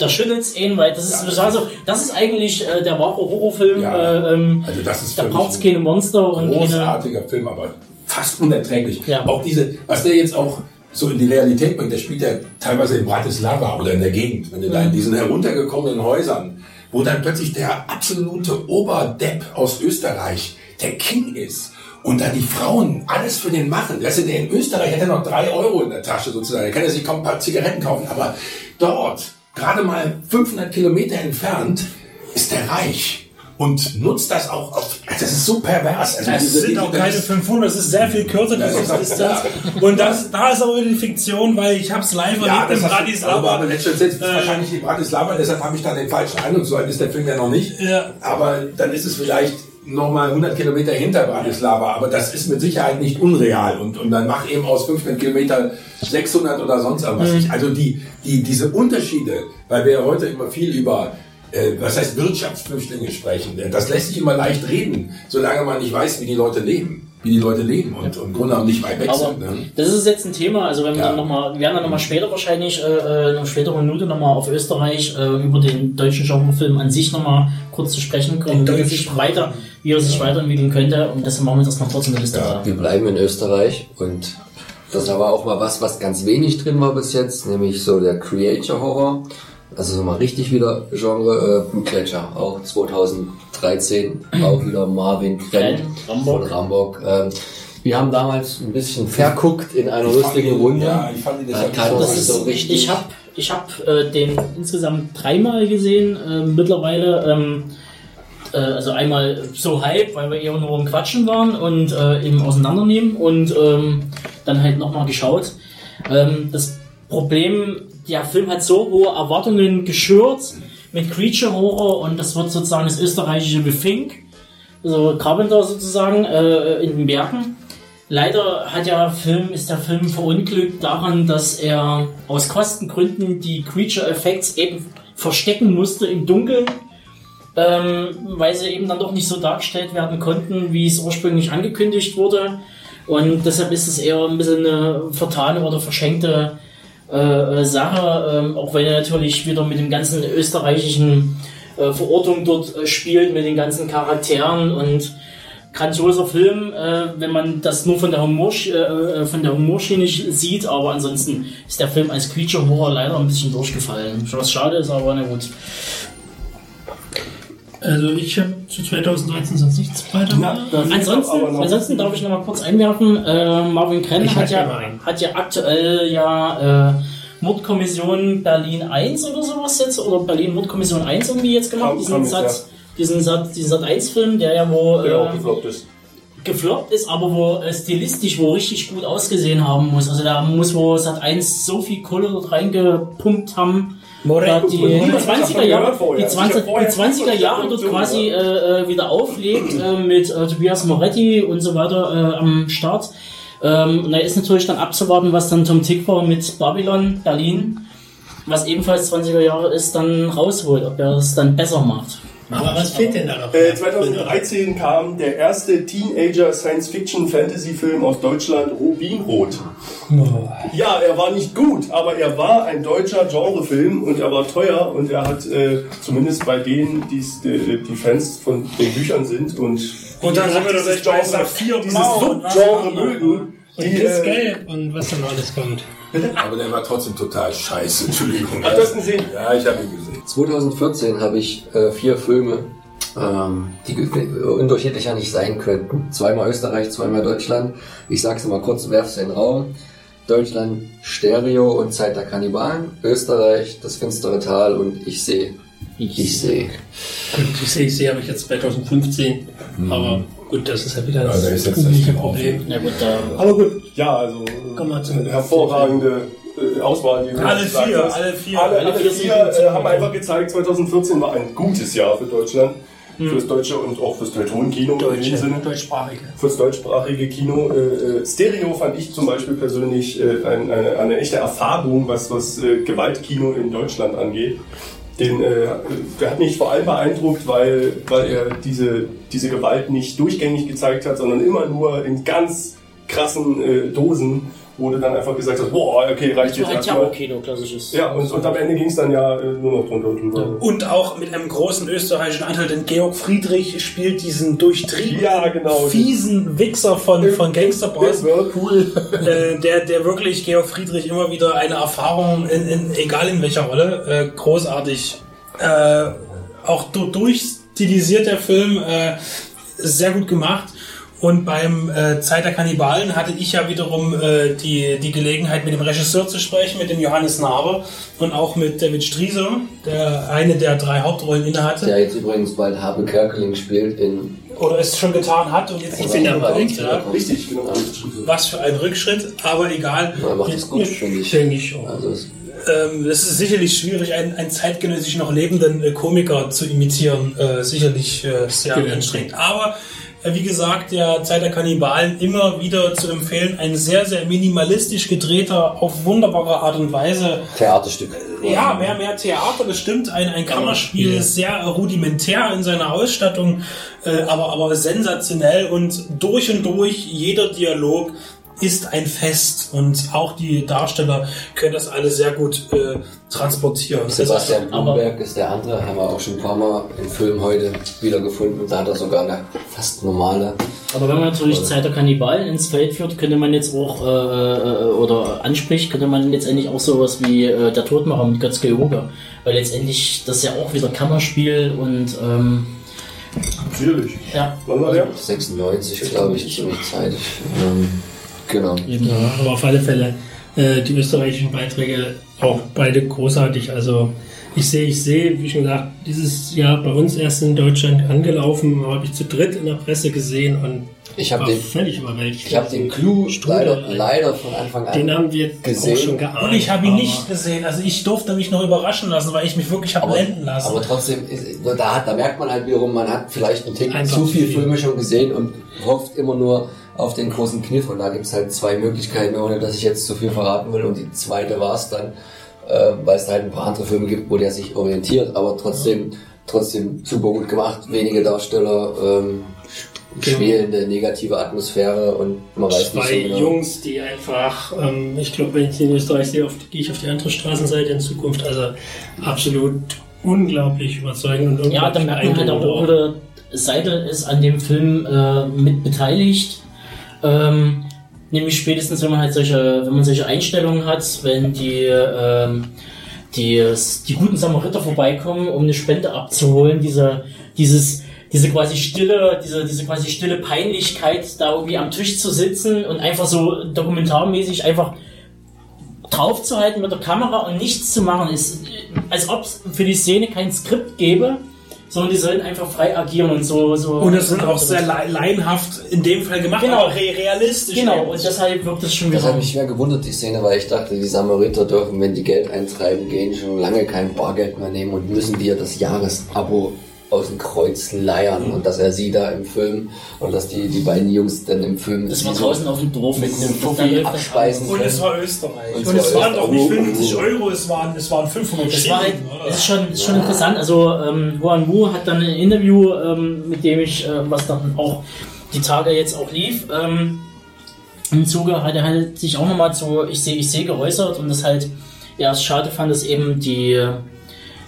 da schüttelt's ihn, weil das ist, also, das ist eigentlich äh, der wahre Horrorfilm. Ja. Äh, ähm, Also das ist da braucht's ein keine Monster und. Großartiger Film, aber fast unerträglich. Ja. Auch diese, was der jetzt auch so in die Realität bringt, der spielt ja teilweise in Bratislava oder in der Gegend, wenn du da in diesen heruntergekommenen Häusern, wo dann plötzlich der absolute Oberdepp aus Österreich der King ist. Und da die Frauen alles für den machen. Weißt du, der in Österreich hat er noch drei Euro in der Tasche sozusagen. Er kann ja sich kaum ein paar Zigaretten kaufen. Aber dort, gerade mal 500 Kilometer entfernt, ist der reich. Und nutzt das auch auf, also das ist so pervers. Also Es diese- sind auch das keine ist- 500, es ist sehr viel kürzer, ja. Distanz. Und das, da ist aber wieder die Fiktion, weil ich habe es live Ja, erlebt das in Bratislava. Aber es Äh, wahrscheinlich in Bratislava, deshalb habe ich da den falschen Eindruck. So alt ist der Film ja noch nicht. Ja. Aber dann ist es vielleicht nochmal 100 Kilometer hinter Bratislava. Aber das ist mit Sicherheit nicht unreal. Und, und dann mach eben aus 500 Kilometer 600 oder sonst irgendwas. Mhm. Also die, die, diese Unterschiede, weil wir ja heute immer viel über äh, was heißt Wirtschaftsflüchtlinge sprechen. Das lässt sich immer leicht reden, solange man nicht weiß, wie die Leute leben. Wie die Leute leben und, und im Grunde genommen nicht weit weg sind. Ne? das ist jetzt ein Thema, also wenn wir Ja. dann nochmal, wir werden dann nochmal später wahrscheinlich, äh, äh, in einer späteren Minute nochmal auf Österreich äh, über den deutschen Genrefilm an sich nochmal kurz zu sprechen kommen, er sich weiter, wie er sich weiterentwickeln könnte und deshalb machen wir das noch kurz in der Liste. Ja. Wir bleiben in Österreich und das war auch mal was, was ganz wenig drin war bis jetzt, nämlich so der Creature Horror. Also so mal richtig wieder Genre äh, Gletscher, auch 2013, auch wieder Marvin Krenn von Rambock. Ähm, wir haben damals ein bisschen verguckt in einer lustigen Runde. Ja, ich fand Äh, Das ist so richtig. ich habe ich hab, äh, den insgesamt dreimal gesehen äh, mittlerweile. Ähm, äh, also einmal so Hype, weil wir eher nur im Quatschen waren und äh, eben auseinandernehmen und ähm, dann halt nochmal geschaut. Ähm, das Problem, der Film hat so hohe Erwartungen geschürt mit Creature Horror und das wird sozusagen das österreichische Befink, also Carpenter sozusagen äh, in den Bergen. Leider hat der Film, ist der Film verunglückt daran, dass er aus Kostengründen die Creature Effects eben verstecken musste im Dunkeln, ähm, weil sie eben dann doch nicht so dargestellt werden konnten, wie es ursprünglich angekündigt wurde. Und deshalb ist es eher ein bisschen eine vertane oder verschenkte äh, Sache, ähm, auch wenn er natürlich wieder mit dem ganzen österreichischen äh, Verortung dort äh, spielt, mit den ganzen Charakteren und grandioser Film, äh, wenn man das nur von der, Humor, äh, von der Humorschiene sieht, aber ansonsten ist der Film als Creature Horror leider ein bisschen durchgefallen. Was schade ist, aber na gut. Also ich habe zu 2013 sonst nichts weiter. Na, Ansonsten, ansonsten darf ich noch mal kurz einwerfen, äh, Marvin Krenn hat ja, ein. hat ja aktuell ja äh, Mordkommission Berlin 1 oder sowas jetzt, oder Berlin Mordkommission 1 irgendwie jetzt gemacht, diesen Satz, diesen Sat, diesen Sat 1 Film, der ja wo der auch äh, gefloppt ist. Gefloppt ist, aber wo äh, stilistisch wo richtig gut ausgesehen haben muss. Also da muss wo Sat 1 so viel Kohle dort reingepumpt haben. Da die, die niemand hat 20er davon Jahre, die Also ich 20, hab vorher die 20er nichts Jahre dort quasi äh, äh, wieder auflegt äh, mit äh, Tobias Moretti und so weiter äh, am Start. Ähm, und da ist natürlich dann abzuwarten, was dann Tom Tick war mit Babylon Berlin, was ebenfalls 20er Jahre ist, dann rausholt, ob er es dann besser macht. Aber was fehlt denn da noch? Äh, 2013 kam der erste Teenager-Science-Fiction-Fantasy-Film aus Deutschland, Rubinrot. Ja, er war nicht gut, aber er war ein deutscher Genrefilm und er war teuer und er hat äh, zumindest bei denen, äh, die Fans von den Büchern sind und, Und dann sind wir bei Genre, dieses Subgenre mögen. Und Die, Kiss äh, Gelb und was dann alles kommt. Aber der war trotzdem total scheiße. Entschuldigung. Hat das gesehen? Ja, ich habe ihn gesehen. 2014 habe ich äh, vier Filme, ähm, die ge- unterschiedlicher nicht sein könnten. Zweimal Österreich, zweimal Deutschland. Ich sag's mal kurz, werf's in den Raum. Deutschland Stereo und Zeit der Kannibalen. Österreich das finstere Tal und ich sehe. Ich sehe. Gut, ich sehe, ich sehe, habe ich jetzt 2015. Aber gut, das ist ja wieder Ja, das jetzt das übliche Problem. Na gut, da Aber gut, ja, also Kommen wir zu- äh, hervorragende äh, Auswahl. Die Alle vier, alle vier. Alle, Alle alle vier vier äh, haben einfach gezeigt, 2014 war ein gutes Jahr für Deutschland. Fürs deutsche und auch fürs Teutonen-Kino in dem Sinne. deutschsprachige. Fürs deutschsprachige Kino. Äh, äh, Stereo fand ich zum Beispiel persönlich äh, ein, eine, eine echte Erfahrung, was, was äh, Gewaltkino in Deutschland angeht. Den, äh, der hat mich vor allem beeindruckt, weil, weil er diese, diese Gewalt nicht durchgängig gezeigt hat, sondern immer nur in ganz krassen äh, Dosen wo du dann einfach gesagt hast, boah, okay, reicht jetzt erstmal. Terror-Kino, klassisches. Ja, und, und am Ende ging es dann ja äh, nur noch drunter und drüber. Und auch mit einem großen österreichischen Anteil, denn Georg Friedrich spielt diesen durchtriebenen, Ja, genau. fiesen Wichser von, von Gangsterboss. Whirlpool. äh, der, der wirklich Georg Friedrich immer wieder eine Erfahrung, in, in, egal in welcher Rolle, äh, großartig äh, auch du, durchstilisiert der Film, äh, sehr gut gemacht. Und beim äh, Zeit der Kannibalen hatte ich ja wiederum äh, die, die Gelegenheit, mit dem Regisseur zu sprechen, mit dem Johannes Naber und auch mit David Strieser, der eine der drei Hauptrollen innehatte. Der jetzt übrigens bald Habe Kerkeling spielt in Oder es schon getan hat und jetzt Ich nicht mehr dabei. bekommt. Ja. Richtig, genau. Was für ein Rückschritt, aber egal. er macht es gut, finde ich. Denke ich auch. Also es, Ähm, es ist sicherlich schwierig, einen, einen zeitgenössisch noch lebenden äh, Komiker zu imitieren. Äh, sicherlich äh, sehr anstrengend. Aber äh, wie gesagt, der Zeit der Kannibalen immer wieder zu empfehlen. Ein sehr, sehr minimalistisch gedrehter, auf wunderbare Art und Weise. Theaterstück. Ja, mehr, mehr Theater, das stimmt. Ein, ein Kammerspiel, ja. sehr rudimentär in seiner Ausstattung, äh, aber, aber sensationell und durch und durch jeder Dialog ist ein Fest und auch die Darsteller können das alle sehr gut äh, transportieren. Sebastian Blumberg ist der andere, haben wir auch schon ein paar Mal im Film heute wiedergefunden. Da hat er sogar eine fast normale. Aber wenn man natürlich Zeit der Kannibalen ins Feld führt, könnte man jetzt auch, äh, äh, oder anspricht, könnte man letztendlich auch sowas wie äh, Der Todmacher mit Götz George. Weil letztendlich das ja auch wieder Kammerspiel und, ähm, Sicherlich. ja. Wann war der? 96, glaube ich, ziemlich zeitig. Ähm, genau. Ja, aber auf alle Fälle äh, die österreichischen Beiträge auch beide großartig. Also ich sehe, ich sehe, wie schon gesagt, dieses Jahr bei uns erst in Deutschland angelaufen, habe ich zu dritt in der Presse gesehen und Ich habe den, völlig überwältigt. ich hab den Clou leider, leider von Anfang an. Den haben wir gesehen. auch schon geahnt. Und ich habe ihn nicht gesehen. Also ich durfte mich noch überraschen lassen, weil ich mich wirklich habe blenden lassen. aber trotzdem, ist, da, hat, da merkt man halt wiederum, man hat vielleicht einen Tick zu viel. Filme schon gesehen und hofft immer nur auf den großen Kniff. Und da gibt's halt zwei Möglichkeiten, ohne dass ich jetzt zu viel verraten will. Und die zweite war's dann, äh, weil es da halt ein paar andere Filme gibt, wo der sich orientiert, aber trotzdem, trotzdem super gut gemacht. Wenige Darsteller, ähm, schwelende negative Atmosphäre und man weiß nicht so Zwei genau. Jungs, die einfach, ähm, ich glaube, wenn ich in Österreich sehe, auf, gehe ich auf die andere Straßenseite in Zukunft. Also absolut unglaublich überzeugend und Ja, da unglaublich merkt man halt auch, oder Seidel ist an dem Film äh, mit beteiligt. Ähm, nämlich spätestens, wenn man halt solche, wenn man solche Einstellungen hat, wenn die, ähm, die, die guten Samariter vorbeikommen, um eine Spende abzuholen, diese, dieses, diese quasi stille, diese, diese quasi stille Peinlichkeit, da irgendwie am Tisch zu sitzen und einfach so dokumentarmäßig einfach draufzuhalten mit der Kamera und nichts zu machen, ist, als ob es für die Szene kein Skript gäbe, sondern die sollen einfach frei agieren und so. so und das sind auch sehr lei- laienhaft in dem Fall gemacht, Genau. aber re realistisch. Genau, und deshalb wirkt das schon Das wieder. hat mich schwer gewundert, die Szene, weil ich dachte, die Samariter dürfen, wenn die Geld eintreiben gehen, schon lange kein Bargeld mehr nehmen und müssen dir das Jahresabo aus dem Kreuz leiern und dass er sie da im Film und dass die, die beiden Jungs dann im Film das war draußen auf dem Dorf mit einem Fuffi abspeisen Und es war Österreich. Und Und, es es war waren doch nicht Österreich. 50 Euro, es waren, es waren 500 Das war halt, es ist schon, ist schon interessant. Also, ähm, Huan Wu hat dann ein Interview, ähm, mit dem ich, äh, was dann auch die Tage jetzt auch lief, ähm, im Zuge hat er halt sich auch nochmal zu Ich sehe, ich sehe geäußert und das halt, ja, es schade fand, dass eben die,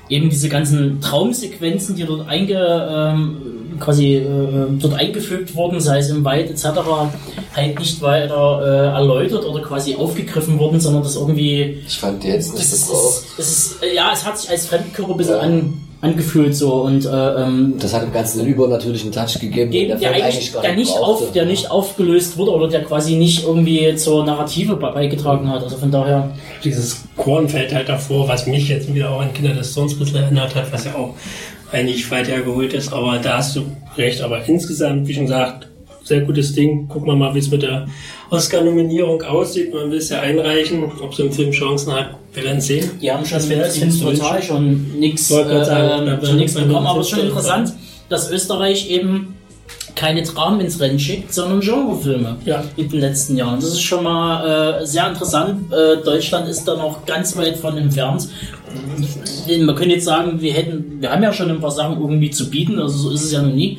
eben diese ganzen Traumsequenzen, die dort einge, ähm, quasi äh, dort eingefügt wurden, sei es im Wald etc., halt nicht weiter äh, erläutert oder quasi aufgegriffen wurden, sondern das irgendwie Ich fand die jetzt nicht das drauf. ist, das ist, ja, es hat sich als Fremdkörper ein bisschen Ja. an, angefühlt so und äh, ähm, Das hat dem Ganzen einen übernatürlichen Touch gegeben, den der, der Film eigentlich gar der nicht, auf, der nicht aufgelöst wurde oder der quasi nicht irgendwie zur Narrative be- beigetragen hat. Also von daher, dieses Kornfeld halt davor, was mich jetzt wieder auch an Kinder des Zorns ein bisschen erinnert hat, was ja auch eigentlich weit hergeholt ist, aber da hast du recht. Aber insgesamt, wie schon gesagt, sehr gutes Ding. Gucken wir mal, wie es mit der Oscar-Nominierung aussieht. Man will es ja einreichen, ob sie im Film Chancen hat. Wir werden sehen. die haben schon total schon nichts äh, bekommen, aber es ist schon interessant, dass Österreich eben keine Dramen ins Rennen schickt, sondern Genrefilme Ja. in den letzten Jahren. Das ist schon mal äh, sehr interessant. Äh, Deutschland ist da noch ganz weit von entfernt man könnte jetzt sagen, wir hätten, wir haben ja schon ein paar Sachen irgendwie zu bieten, also so ist es ja noch nie.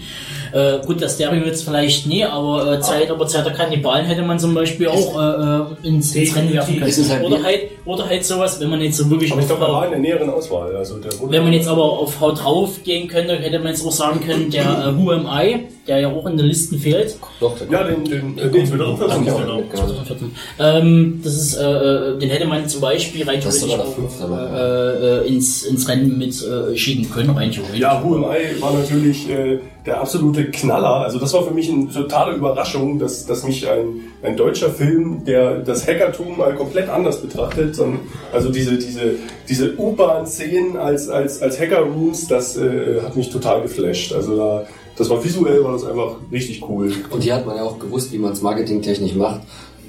Äh, gut, der Stereo jetzt vielleicht nie, aber äh, Zeit, aber Zeit der Kannibalen hätte man zum Beispiel auch äh, äh, ins, ins Rennen werfen können. Halt oder halt, oder halt sowas, wenn man jetzt so wirklich Aber ich glaube, er war in der näheren Auswahl. Also der wurde wenn man jetzt aber auf Haut drauf gehen könnte, hätte man jetzt auch sagen können, der äh, Who Am I, der ja auch in den Listen fehlt, Doch, der ja, den, den, den, den er auch genau. genau. ähm, das ist, äh, äh, den hätte man zum Beispiel rein theoretisch äh, äh, ins, ins Rennen mit äh, schieben können, rein theoretisch. Ja, Who Am I war natürlich äh, der absolute Knaller. Also das war für mich eine totale Überraschung, dass, dass mich ein, ein deutscher Film, der das Hackertum mal komplett anders betrachtet, sondern, also diese, diese, diese U-Bahn-Szenen als, als, als Hacker-Rooms, das äh, hat mich total geflasht. Also da, das war visuell, war das einfach richtig cool. Und hier hat man ja auch gewusst, wie man es marketingtechnisch macht.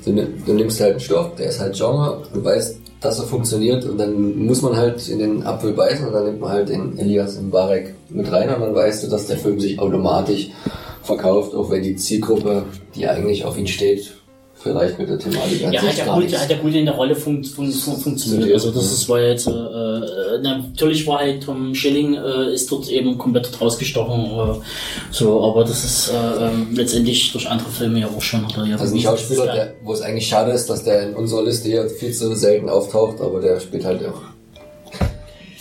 Du, du nimmst halt einen Stoff, der ist halt Genre, du weißt, dass er funktioniert und dann muss man halt in den Apfel beißen und dann nimmt man halt den Elias Mbarek mit rein und dann weißt du, dass der Film sich automatisch verkauft, auch wenn die Zielgruppe, die eigentlich auf ihn steht, vielleicht mit der Thematik an Ja, sich hat ja gar gut, hat ja gut in der Rolle fun fun fun funktioniert. Also das ist, war jetzt, äh, äh, natürlich war halt Tom Schilling äh, ist dort eben komplett rausgestochen. Äh, so, aber das ist äh, ähm, letztendlich durch andere Filme ja auch schon. Hat er ja Also ein Schauspieler, der, wo es eigentlich schade ist, dass der in unserer Liste hier viel zu selten auftaucht, aber der spielt halt auch.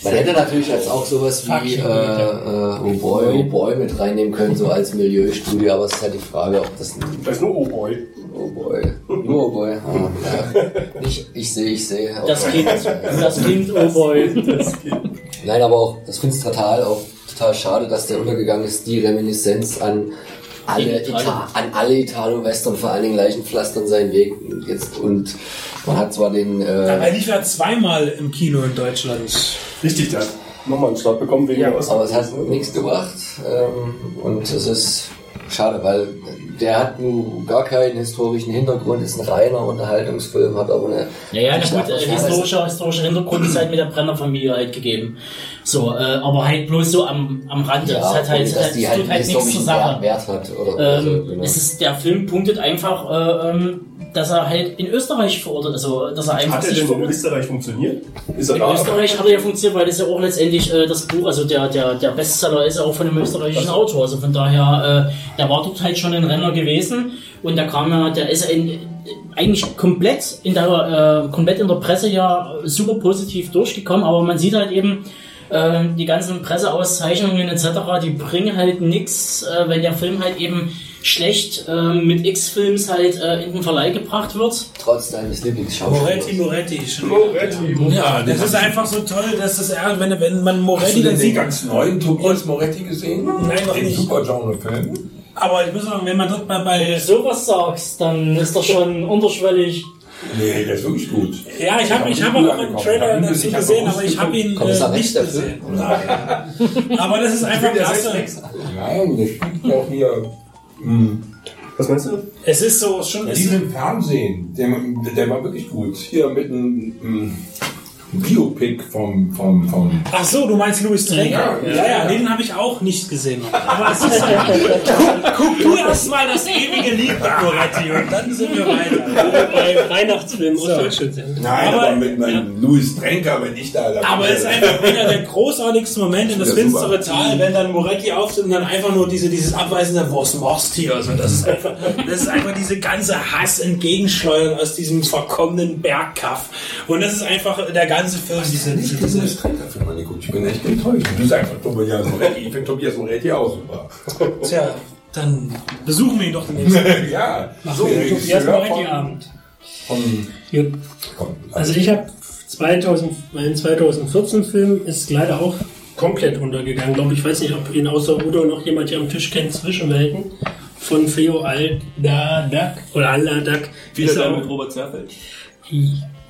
Man hätte natürlich jetzt auch sowas wie äh, äh, Oh Boy, Oh Boy mit reinnehmen können, so als Milieustudie, aber es ist halt die Frage, ob das ein Da ist nur Oh Boy. Oh Boy, nur Oh Boy, ah, ja. Nicht ich sehe, ich sehe. Das aber- Kind, das Kind, oh boy. Nein, aber auch, das finde ich total, auch total schade, dass der untergegangen ist, die Reminiszenz an alle. Ita an alle Italo-Western, vor allen Dingen Leichenpflastern seinen Weg jetzt und man hat zwar den, Er äh, lief ja zweimal im Kino in Deutschland. Richtig, hat nochmal einen Start bekommen wegen der aber es hat nichts gebracht ähm, und es ist schade, weil der hat nun gar keinen historischen Hintergrund, ist ein reiner Unterhaltungsfilm, hat aber eine Ja, ja, nicht gut, eine äh, historischer, historischer Hintergrund ist halt mit der Brenner-Familie halt gegeben. So, äh, aber halt bloß so am, am Rande. ja, es hat halt, es halt halt nichts zur historischen Sache. Wert, hat oder, oder so, Ähm, genau. es ist, der Film punktet einfach, äh, ähm, dass er halt in Österreich verortet, also dass er einfach Hat er denn in. Österreich funktioniert? Ist er In da? Österreich hat er ja funktioniert, weil das ja auch letztendlich äh, das Buch, also der, der, der Bestseller ist ja auch von einem österreichischen Autor. Also von daher, äh, der war dort halt schon ein Renner gewesen und der kam ja, der ist in, eigentlich komplett in der äh, komplett in der Presse ja super positiv durchgekommen, aber man sieht halt eben äh, die ganzen Presseauszeichnungen etc., die bringen halt nix, äh, wenn der Film halt eben schlecht äh, mit X-Films halt äh, in den Verleih gebracht wird. trotz deines Lieblingsschauspielers. Moretti, Moretti. schon. Moretti. Ja, das ist einfach so toll, dass das, er- wenn, wenn man Hast Moretti du dann denn den sieht. ganz neuen Tobias Moretti gesehen? Nein, noch Den nicht. super Genre-Film. Aber ich muss sagen, wenn man dort bei, Wenn bei du sowas sagst, dann ist das schon unterschwellig. Nee, der ist wirklich gut. ja, ich habe ich hab auch einen Trailer dazu gesehen, aber ich habe ihn äh, nicht gesehen. Aber das ist einfach klasse. Nein, der spielt auch hier. Mh, Was meinst du? Es ist so schon. Ja, Es diesen Fernsehen, der, der war wirklich gut. Hier mit einem ähm, Biopic vom, vom, vom Ach so, du meinst Louis Trenker? Ja, Ja, ja, ja, ja. den habe ich auch nicht gesehen. Aber es ist guck, guck du erst mal das ewige Lied Moretti und dann sind wir weiter. Bei Weihnachtsfilmen sein. Nein, Aber- aber, mit meinem Louis Trenker, wenn ich da Aber es ist einfach wieder der großartigste Moment in das Ja, finstere. Tal, wenn dann Moretti auftritt und dann einfach nur diese, dieses abweisende Was machst hier? Also das ist einfach, das ist einfach diese ganze Hass entgegenschleudern aus diesem verkommenen Bergkaff. Und das ist einfach der ganze Film, diese, diese, Ich bin diese Film angeguckt. Ich bin echt enttäuscht. Du sagst einfach Tobias Moretti. Ich finde Tobias Moretti auch super. Tja, dann besuchen wir ihn doch demnächst. ja. So, Der Tobias Regisseur Moretti von- Abend. Von, Gut. komm, Also ich habe 2000, mein 2014-Film ist leider auch komplett untergegangen. Glaube ich, weiß nicht, ob ihn außer Udo noch jemand hier am Tisch kennt. Zwischenwelten von Theo Aldadak oder Aldadak. Wieder Ist dann auch- mit Robert Zerfeld.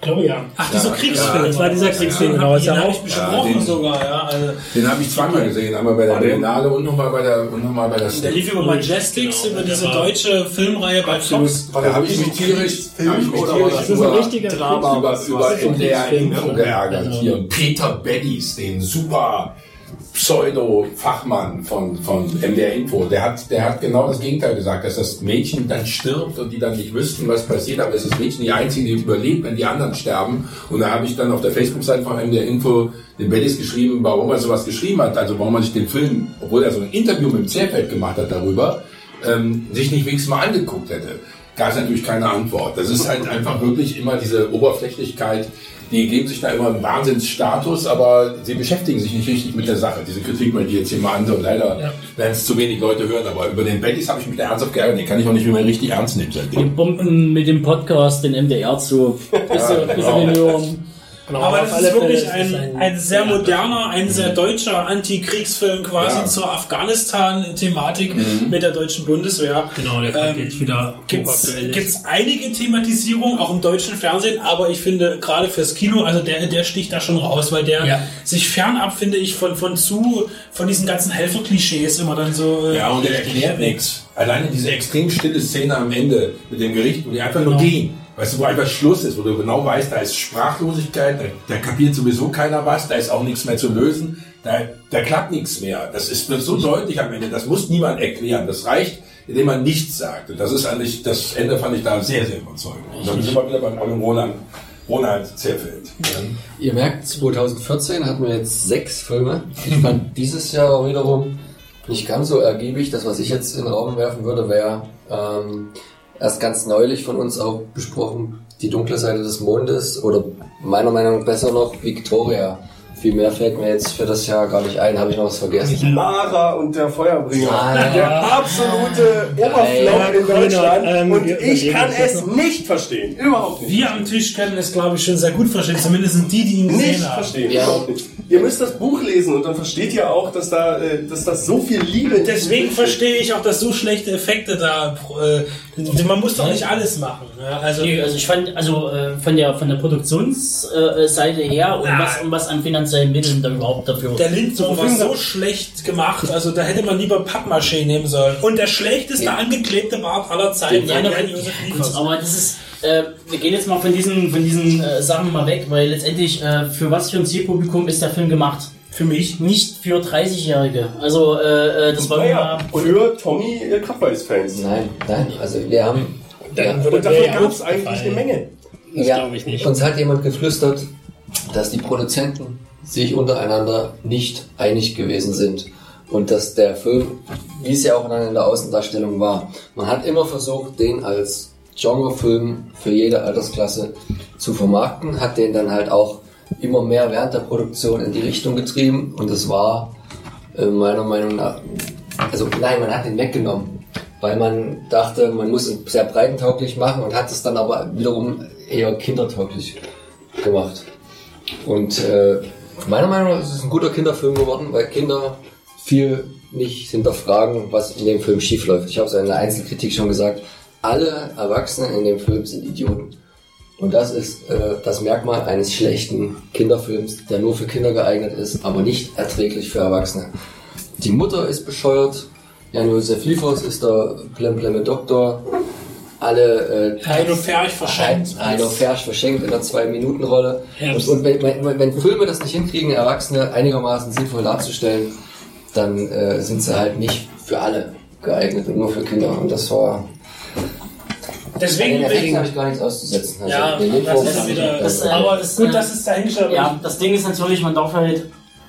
Ich glaube ja. Ach, dieser Kriegsfilm. Das war dieser Kriegsfilm, Den genau. habe ja den hab auch ich besprochen den- sogar, ja. Also, den habe ich zweimal gesehen. Einmal bei der Berlinale und nochmal bei der, und nochmal bei der der lief über Majestics, Genau, über diese deutsche Filmreihe bei Fox. Da habe ich mich tierisch, hab ich mich tierisch das Das ist ein über, richtiger Drama? über, über NDR Info geärgert. Also- Hier Peter Beddies, den super Pseudo-Fachmann von, von MDR Info, der hat, der hat genau das Gegenteil gesagt, dass das Mädchen dann stirbt und die dann nicht wüssten, was passiert, aber es ist das Mädchen die einzige, die überlebt, wenn die anderen sterben. Und da habe ich dann auf der Facebook-Seite von MDR Info den Bellis geschrieben, warum er sowas geschrieben hat, also warum man sich den Film, obwohl er so ein Interview mit dem Zerfeld gemacht hat darüber, ähm, sich nicht wenigstens mal angeguckt hätte. Gab es natürlich keine Antwort. Das ist halt einfach wirklich immer diese Oberflächlichkeit, die geben sich da immer einen Wahnsinnsstatus, aber sie beschäftigen sich nicht richtig mit der Sache. Diese Kritik möchte ich jetzt hier mal an, und leider werden es zu wenig Leute hören, aber über den Bellys habe ich mich da ernsthaft geärgert, den kann ich auch nicht mehr richtig ernst nehmen Die seitdem. Bomben mit dem Podcast, den MDR zu. Bis den Hören. Genau, Aber das ist wirklich ein, ist ein sehr Theater. moderner, ein sehr deutscher Antikriegsfilm quasi Ja. zur Afghanistan-Thematik mit der deutschen Bundeswehr. Genau, der kommt Ähm, jetzt wieder Gibt's, ist. gibt's einige Thematisierungen, auch im deutschen Fernsehen, aber ich finde, gerade fürs Kino, also der, der sticht da schon raus, weil der Ja. sich fernab, finde ich, von, von zu, von diesen ganzen Helferklischees immer dann so. äh, Ja, und der erklärt nichts. Alleine diese extrem stille Szene am Ende mit dem Gericht, wo die einfach nur gehen. Weißt du, wo einfach Schluss ist, wo du genau weißt, da ist Sprachlosigkeit, da, da kapiert sowieso keiner was, da ist auch nichts mehr zu lösen, da, da klappt nichts mehr. Das ist so deutlich am Ende, das muss niemand erklären. Das reicht, indem man nichts sagt. Und das ist eigentlich, das Ende fand ich da sehr, sehr überzeugend. Und dann sind wir wieder beim Olli Roland, Ronald Zerfeld. Ihr merkt, 2014 hatten wir jetzt sechs Filme. Ich fand dieses Jahr wiederum nicht ganz so ergiebig. Das, was ich jetzt in den Raum werfen würde, wäre ähm, erst ganz neulich von uns auch besprochen, die dunkle Seite des Mondes oder meiner Meinung nach besser noch Victoria. Viel mehr fällt mir jetzt für das Jahr gar nicht ein. Habe ich noch was vergessen? Mara und der Feuerbringer. Nein. Der absolute Oberflow in Deutschland. ähm, und ich kann das es nicht verstehen. Überhaupt nicht. wir am Tisch können es, glaube ich, schon sehr gut verstehen. Zumindest sind die, die ihn gesehen Nicht haben. verstehen. Ja. Überhaupt nicht. Ihr müsst das Buch lesen und dann versteht ihr auch, dass da, äh, dass da so viel Liebe Deswegen verstehe ich auch, dass so schlechte Effekte da. Äh, man muss doch nicht alles machen. Ja, also, Nee, also ich fand, also äh, von der von der Produktionsseite her und was, und was an finanziellen Mitteln da überhaupt dafür der Lindner zur war so schlecht gemacht, also da hätte man lieber Pappmaché nehmen sollen. Und der schlechteste angeklebte Bart aller Zeiten Ja, aber das ist, äh, wir gehen jetzt mal von diesen, von diesen äh, Sachen mal weg, weil letztendlich, äh, für was für ein Zielpublikum ist der Film gemacht? Für mich. Nicht für 30-Jährige. Also, äh, äh, das war Naja, immer, für Tommy äh, Krabbeis-Fans. Nein, nein. Also wir haben... Dann ja, Und dafür ja gab es eigentlich gefallen. eine Menge. Das ja, glaube ich nicht. Uns hat jemand geflüstert, dass die Produzenten sich untereinander nicht einig gewesen sind. Und dass der Film, wie es ja auch in der Außendarstellung war, man hat immer versucht, den als Genrefilm für jede Altersklasse zu vermarkten, hat den dann halt auch immer mehr während der Produktion in die Richtung getrieben. Und es war äh, meiner Meinung nach, also nein, man hat den weggenommen, weil man dachte, man muss ihn sehr breitentauglich machen und hat es dann aber wiederum eher kindertauglich gemacht. Und äh, meiner Meinung nach ist es ein guter Kinderfilm geworden, weil Kinder viel nicht hinterfragen, was in dem Film schiefläuft. Ich habe es in der Einzelkritik schon gesagt, alle Erwachsenen in dem Film sind Idioten. Und das ist äh, das Merkmal eines schlechten Kinderfilms, der nur für Kinder geeignet ist, aber nicht erträglich für Erwachsene. Die Mutter ist bescheuert, Jan-Josef Liefers ist der Plemplemme Doktor, alle äh, Heino Ferch verschenkt. Heino Ferch verschenkt in der Zwei-Minuten-Rolle. Und, und wenn, wenn, wenn Filme das nicht hinkriegen, Erwachsene einigermaßen sinnvoll darzustellen, dann äh, sind sie halt nicht für alle geeignet und nur für Kinder. Und das war. Deswegen ich. habe ich gar nichts auszusetzen. Also Ja, das ist wieder. nicht das, äh, aber das, gut, äh, das ist dahingestellt. Ja, das Ding ist natürlich, man darf halt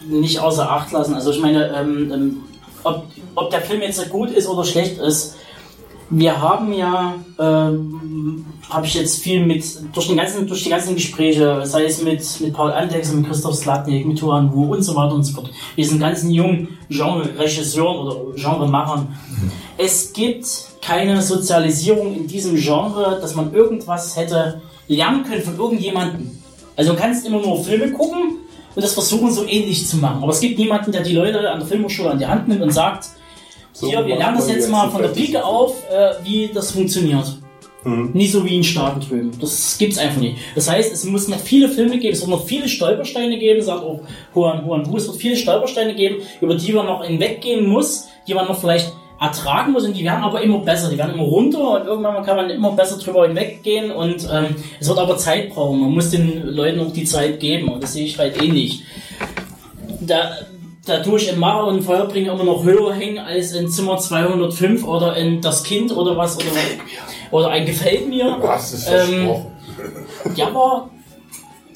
nicht außer Acht lassen. Also ich meine, ähm, ähm, ob, ob der Film jetzt gut ist oder schlecht ist, wir haben ja, ähm, habe ich jetzt viel mit, durch, den ganzen, durch die ganzen Gespräche, sei es mit, mit Paul Andex, mit Christoph Slatnik, mit Turan Wu und so weiter und so fort, diesen ganzen jungen Genre-Regisseuren oder Genremachern, es gibt keine Sozialisierung in diesem Genre, dass man irgendwas hätte lernen können von irgendjemandem. Also du kannst immer nur Filme gucken und das versuchen so ähnlich zu machen. Aber es gibt niemanden, der die Leute an der Filmhochschule an die Hand nimmt und sagt, So hier, wir lernen das jetzt mal von der. Pike auf, äh, wie das funktioniert. Mhm. Nie so wie in Staaten drüben. Das gibt's einfach nicht. Das heißt, es muss noch viele Filme geben, es wird noch viele Stolpersteine geben, sagt auch Huan Huan Hu, es wird viele Stolpersteine geben, über die man noch hinweggehen muss, die man noch vielleicht ertragen muss und die werden aber immer besser, die werden immer runter und irgendwann kann man immer besser drüber hinweggehen und ähm, es wird aber Zeit brauchen. Man muss den Leuten auch die Zeit geben und das sehe ich halt ähnlich. Da, da tue ich in Macher und Feuerbring immer noch höher hängen als in Zimmer 205 oder in Das Kind oder was oder, oder ein Gefällt mir. Du hast es Ähm, versprochen. Ja, aber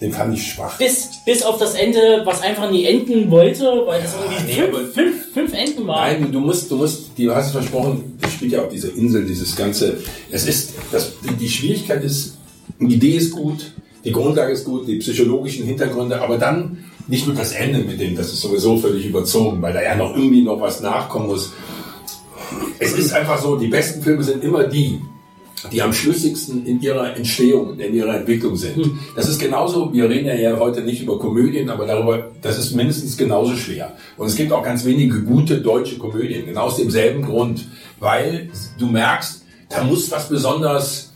Den fand ich schwach. bis, bis auf das Ende, was einfach nie enden wollte, weil das irgendwie nee, fünf, fünf, fünf Enden waren. Nein, du musst, du musst, du hast es versprochen, das spielt ja auf dieser Insel, dieses ganze, es ist, das, die Schwierigkeit ist, die Idee ist gut, die Grundlage ist gut, die psychologischen Hintergründe, aber dann nicht nur das Ende mit dem, das ist sowieso völlig überzogen, weil da ja noch irgendwie noch was nachkommen muss. Es ist einfach so, die besten Filme sind immer die, die am schlüssigsten in ihrer Entstehung, in ihrer Entwicklung sind. Das ist genauso, wir reden ja, ja heute nicht über Komödien, aber darüber, das ist mindestens genauso schwer. Und es gibt auch ganz wenige gute deutsche Komödien, genau aus demselben Grund, weil du merkst, da muss was besonders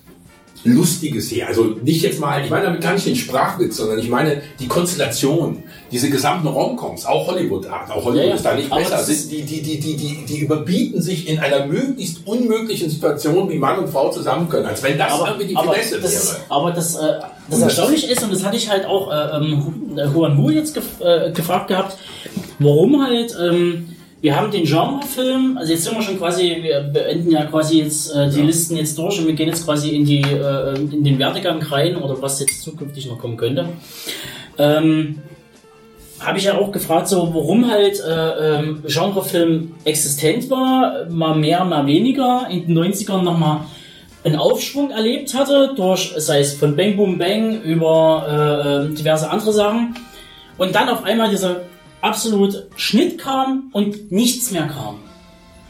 Lustiges her. Also nicht jetzt mal, ich meine damit gar nicht den Sprachwitz, sondern ich meine die Konstellation, diese gesamten Romcoms, auch Hollywood-Art, auch Hollywood Ja, ja. ist da nicht Aber besser, sind die, die, die, die, die, die überbieten sich in einer möglichst unmöglichen Situation, wie Mann und Frau zusammen können, als wenn das irgendwie die aber, Finesse das, wäre. aber das, äh, das Erstaunliche ist, und das hatte ich halt auch äh, ähm, Huan Wu jetzt gef äh, gefragt gehabt, warum halt, ähm, wir haben den Genrefilm, also jetzt sind wir schon quasi, wir beenden ja quasi jetzt äh, die Listen jetzt durch und wir gehen jetzt quasi in die äh, in den Werdegang rein oder was jetzt zukünftig noch kommen könnte. Ähm, habe ich ja auch gefragt, so warum halt äh, ähm, Genrefilm existent war, mal mehr, mal weniger, in den 90ern nochmal einen Aufschwung erlebt hatte, durch, sei es von Bang Boom Bang über äh, diverse andere Sachen. Und dann auf einmal dieser absolute Schnitt kam und nichts mehr kam.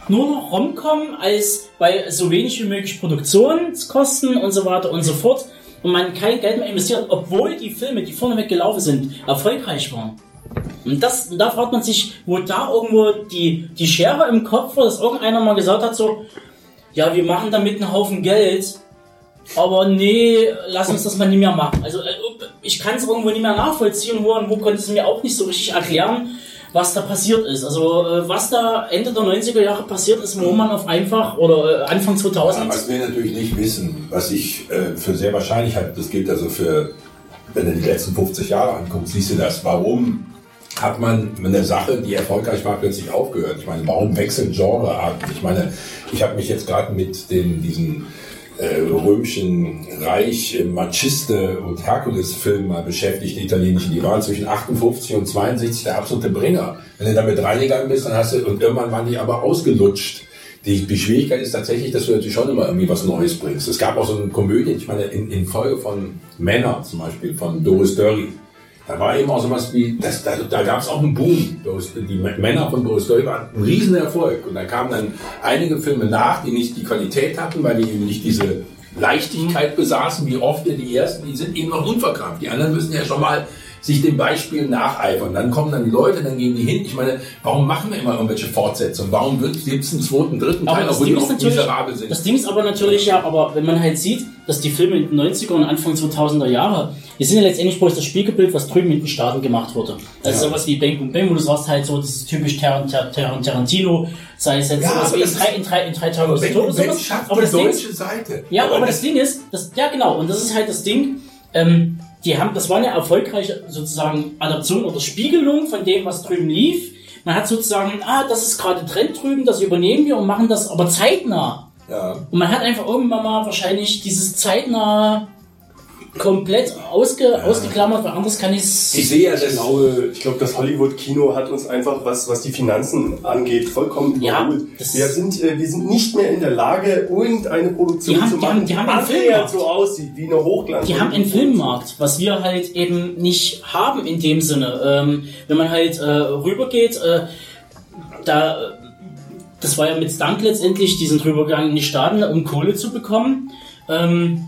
Nur noch Romcom als bei so wenig wie möglich Produktionskosten und so weiter und so fort. Und man kein Geld mehr investiert, obwohl die Filme, die vorneweg gelaufen sind, erfolgreich waren. Und das, da fragt man sich, wo da irgendwo die, die Schere im Kopf war, dass irgendeiner mal gesagt hat, so, ja, wir machen damit einen Haufen Geld, aber nee, lass uns das mal nicht mehr machen. Also äh, ich kann es irgendwo nicht mehr nachvollziehen, wo, wo konnte es mir auch nicht so richtig erklären, was da passiert ist. Also äh, was da Ende der 90er Jahre passiert ist, wo man auf einfach oder äh, Anfang 2000 Was wir natürlich nicht wissen, was ich äh, für sehr wahrscheinlich halte, das gilt also für, wenn du die letzten 50 Jahre anguckst, siehst du das. Warum hat man eine Sache, die erfolgreich war, plötzlich aufgehört? Ich meine, warum wechseln Genrearten? Ich meine, ich habe mich jetzt gerade mit den, diesen äh, römischen Reich Machiste und Herkules-Filmen mal beschäftigt, die italienischen. Die waren zwischen 58 und 62 der absolute Bringer. Wenn du damit reingegangen bist, dann hast du, und irgendwann waren die aber ausgelutscht. Die, die Schwierigkeit ist tatsächlich, dass du natürlich schon immer irgendwie was Neues bringst. Es gab auch so eine Komödie, ich meine, in, in Folge von Männer zum Beispiel, von Doris Dörry. Da war eben auch sowas wie, das, da, da gab es auch einen Boom. Die Männer von Doris Dörry waren ein Riesenerfolg. Und da kamen dann einige Filme nach, die nicht die Qualität hatten, weil die eben nicht diese Leichtigkeit besaßen, wie oft die ersten, die sind eben noch unverkrampft. Die anderen müssen ja schon mal sich dem Beispiel nacheifern. Dann kommen dann die Leute, dann gehen die hin. Ich meine, warum machen wir immer irgendwelche Fortsetzungen? Warum gibt es einen zweiten, dritten Teil, obwohl die auch miserabel sind? das Ding ist aber natürlich ja, aber wenn man halt sieht, dass die Filme in den 90er und Anfang 2000er Jahre, die sind ja letztendlich bloß das Spiegelbild, was drüben in den Staaten gemacht wurde. Das ist sowas wie Bang Boom Bang, wo du sagst halt so, das ist typisch Tar Tar Tar Tarantino, sei es jetzt Ja, sowas aber wie in das drei, ist- in drei, in drei Tagen Aber oder sowas. schafft Aber die das Ding, deutsche Seite. ja, aber das Ding ist, das, ja genau, und das ist halt das Ding, ähm, die haben, das war eine erfolgreiche sozusagen Adaption oder Spiegelung von dem, was drüben lief. Man hat sozusagen, ah, das ist gerade Trend drüben, das übernehmen wir und machen das aber zeitnah. ja. Und man hat einfach irgendwann mal wahrscheinlich dieses zeitnah komplett ausge, ausgeklammert, weil anders kann ich es. Ich sehe ja Ich glaube, ich glaube, das Hollywood-Kino hat uns einfach, was, was die Finanzen angeht, vollkommen Ja, überholt. wir, sind, äh, wir sind nicht mehr in der Lage, irgendeine Produktion Die haben- zu die machen, haben- die haben einen Filmmarkt. so aussieht wie eine Hochglanz. Die haben einen Filmmarkt, was wir halt eben nicht haben in dem Sinne. Ähm, wenn man halt äh, rübergeht, äh, da, das war ja mit Stunt letztendlich, die sind rübergegangen in die Staaten, um Kohle zu bekommen. Ähm,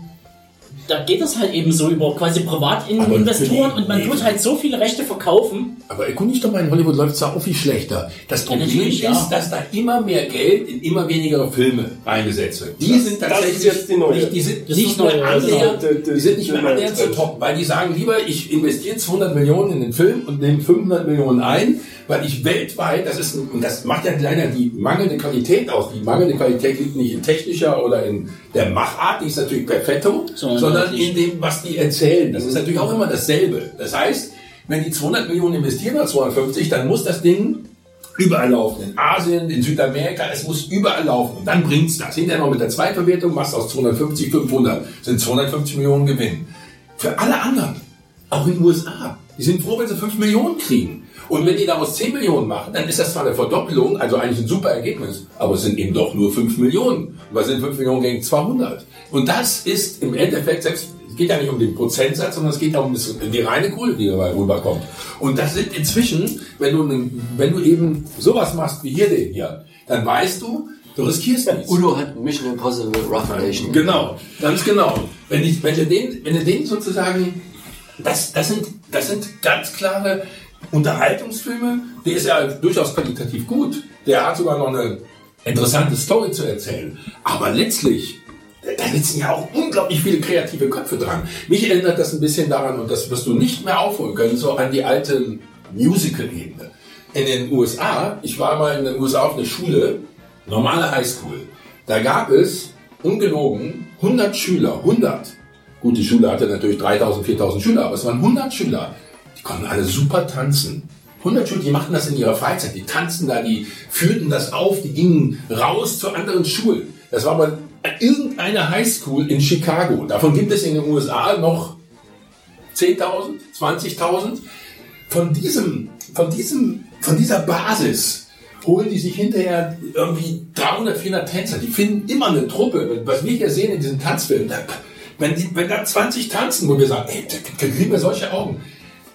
da geht es halt eben so über quasi Privatinvestoren und man nee. tut halt so viele Rechte verkaufen. Aber erkundig dich doch mal, in Hollywood läuft es auch viel schlechter. Das Problem natürlich, ist, ja. dass da immer mehr Geld in immer weniger Filme eingesetzt wird. Die sind das tatsächlich ist jetzt die neue. nicht, die sind Das nicht mehr annähernd, die sind nicht mehr Das ist annähernd zu toppen, weil die sagen lieber, ich investiere 200 Millionen in den Film und nehme 500 Millionen ein, weil ich weltweit, das ist, ein- und das macht ja leider die mangelnde Qualität aus. Die mangelnde Qualität liegt nicht in technischer oder in der Machart, die ist natürlich perfetto, Sondern sondern in dem, was die erzählen. Das ist natürlich auch immer dasselbe. Das heißt, wenn die 200 Millionen investieren oder 250, dann muss das Ding überall laufen. In Asien, in Südamerika, es muss überall laufen. Und dann bringt's das. Hinterher noch mit der Zweitverwertung machst du aus 250, 500, sind 250 Millionen Gewinn. Für alle anderen, auch in den USA, die sind froh, wenn sie 5 Millionen kriegen. Und wenn die daraus 10 Millionen machen, dann ist das zwar eine Verdoppelung, also eigentlich ein super Ergebnis, aber es sind eben doch nur 5 Millionen. Was sind 5 Millionen gegen 200? Und das ist im Endeffekt, selbst, es geht ja nicht um den Prozentsatz, sondern es geht auch um die reine Kohle, die dabei rüberkommt. Und das sind inzwischen, wenn du, wenn du eben sowas machst wie hier den hier, dann weißt du, du riskierst nichts. Udo hat Mission Impossible Rough Nation. Genau, ganz genau. Wenn, ich, wenn, du den, wenn du den sozusagen, das, das, sind, das sind ganz klare Unterhaltungsfilme, der ist ja durchaus qualitativ gut. Der hat sogar noch eine interessante Story zu erzählen. Aber letztlich, da sitzen ja auch unglaublich viele kreative Köpfe dran. Mich erinnert das ein bisschen daran, und das wirst du nicht mehr aufholen können, so an die alte Musical-Ebene. In den USA, ich war mal in den USA auf einer Schule, normale Highschool, da gab es, ungelogen, 100 Schüler, 100. Gut, die Schule hatte natürlich 3000, 4000 Schüler, aber es waren 100 Schüler. Konnten alle super tanzen. 100 Schüler, die machten das in ihrer Freizeit. Die tanzten da, die führten das auf, die gingen raus zu anderen Schulen. Das war aber irgendeine Highschool in Chicago. Davon gibt es in den USA noch 10.000, 20.000. Von diesem, von diesem, von dieser Basis holen die sich hinterher irgendwie 300, 400 Tänzer. Die finden immer eine Truppe. Was wir hier sehen in diesen Tanzfilmen, wenn, die, wenn da 20 tanzen, wo wir sagen, ey, da kriegen wir solche Augen.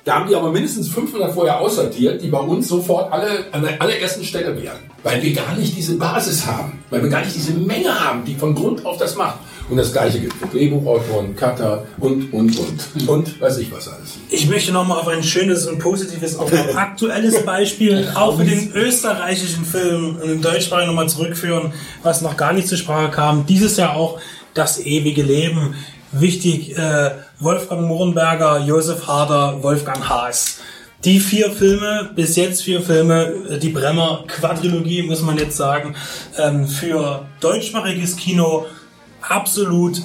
Da haben die aber mindestens 500 vorher aussortiert, die bei uns sofort alle an der allerersten Stelle wären. Weil wir gar nicht diese Basis haben. Weil wir gar nicht diese Menge haben, die von Grund auf das macht. Und das Gleiche gilt für Drehbuchautoren, Cutter und, und, und. Und weiß ich was alles. Ich möchte nochmal auf ein schönes und positives, auch ein aktuelles Beispiel, auch für den österreichischen Film und den deutschsprachigen nochmal zurückführen, was noch gar nicht zur Sprache kam. Dieses Jahr auch das ewige Leben. Wichtig, äh, Wolfgang Mohrenberger, Josef Harder, Wolfgang Haas. Die vier Filme, bis jetzt vier Filme, äh, die Bremer Quadrilogie, muss man jetzt sagen, ähm, für deutschsprachiges Kino absolut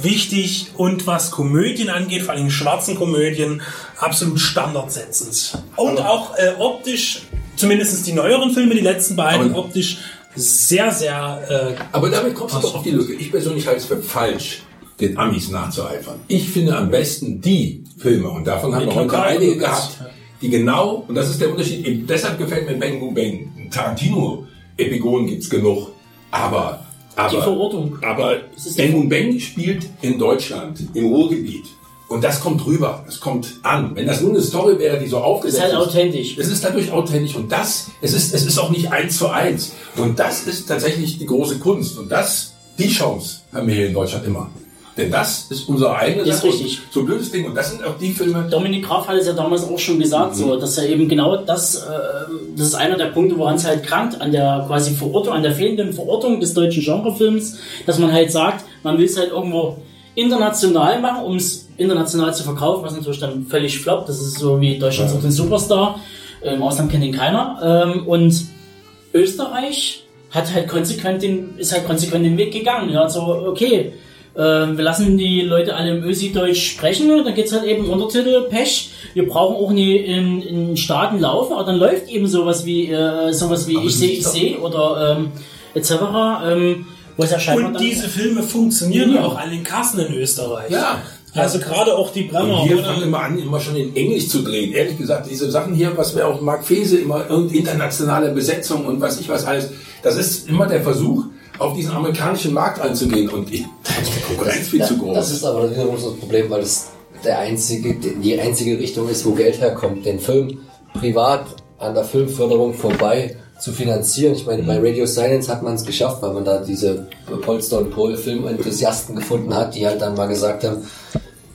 wichtig und was Komödien angeht, vor allem schwarzen Komödien, absolut standardsetzend. Und auch äh, optisch, zumindest die neueren Filme, die letzten beiden, Aber- optisch sehr, sehr äh, Aber damit kommst du doch auf die Lücke. Ich persönlich halte es für falsch, den Amis nachzueifern. Ich finde am besten die Filme, und davon haben wir heute einige gehabt, die genau, und das ist der Unterschied, eben deshalb gefällt mir Bang Bang. Tarantino-Epigonen gibt's genug, aber, aber, Die Verortung. aber Bang Bang spielt in Deutschland, im Ruhrgebiet. Und das kommt rüber, das kommt an. Wenn das nun eine Story wäre, die so aufgesetzt Ist halt authentisch. es ist dadurch authentisch und das, es ist, es ist auch nicht eins zu eins. Und das ist tatsächlich die große Kunst. Und das, die Chance haben wir hier in Deutschland immer. Denn das ist unser eigenes Ist richtig. So ein blödes Ding. Und das sind auch die Filme, Dominik Graf hat es ja damals auch schon gesagt, so, dass er eben genau das, äh, das ist einer der Punkte, woran es halt krankt, an der quasi Verortung, an der fehlenden Verortung des deutschen Genrefilms, dass man halt sagt, man will es halt irgendwo international machen, um es international zu verkaufen, was natürlich dann völlig floppt. Das ist so wie Deutschland sucht den Superstar. Im Ausland kennt ihn keiner. Ähm, und Österreich hat halt konsequent den, ist halt konsequent den Weg gegangen. Ja, so, okay, ähm, wir lassen die Leute alle im Ösi-Deutsch sprechen, dann geht's halt eben Untertitel, Pech. Wir brauchen auch nie in, in Staaten laufen, aber dann läuft eben sowas wie, äh, sowas wie Ich sehe, ich sehe oder ähm, etc. Ähm, wo es ja scheinbar Und dann- diese Filme funktionieren ja auch an den Kassen in Österreich. Ja. Also gerade auch die Bremer. Und wir oder? fangen immer an, immer schon in Englisch zu drehen. Ehrlich gesagt, diese Sachen hier, was wir auch Mark Fese immer, und internationale Besetzung und was ich was alles, das ist immer der Versuch, auf diesen amerikanischen Markt einzugehen. Und ich, da ist die Konkurrenz viel Ja, zu groß. Das ist aber wiederum das Problem, weil das der einzige, die einzige Richtung ist, wo Geld herkommt, den Film privat an der Filmförderung vorbei zu finanzieren. Ich meine, bei Radio Silence hat man es geschafft, weil man da diese Polster und Pol Filmenthusiasten gefunden hat, die halt dann mal gesagt haben,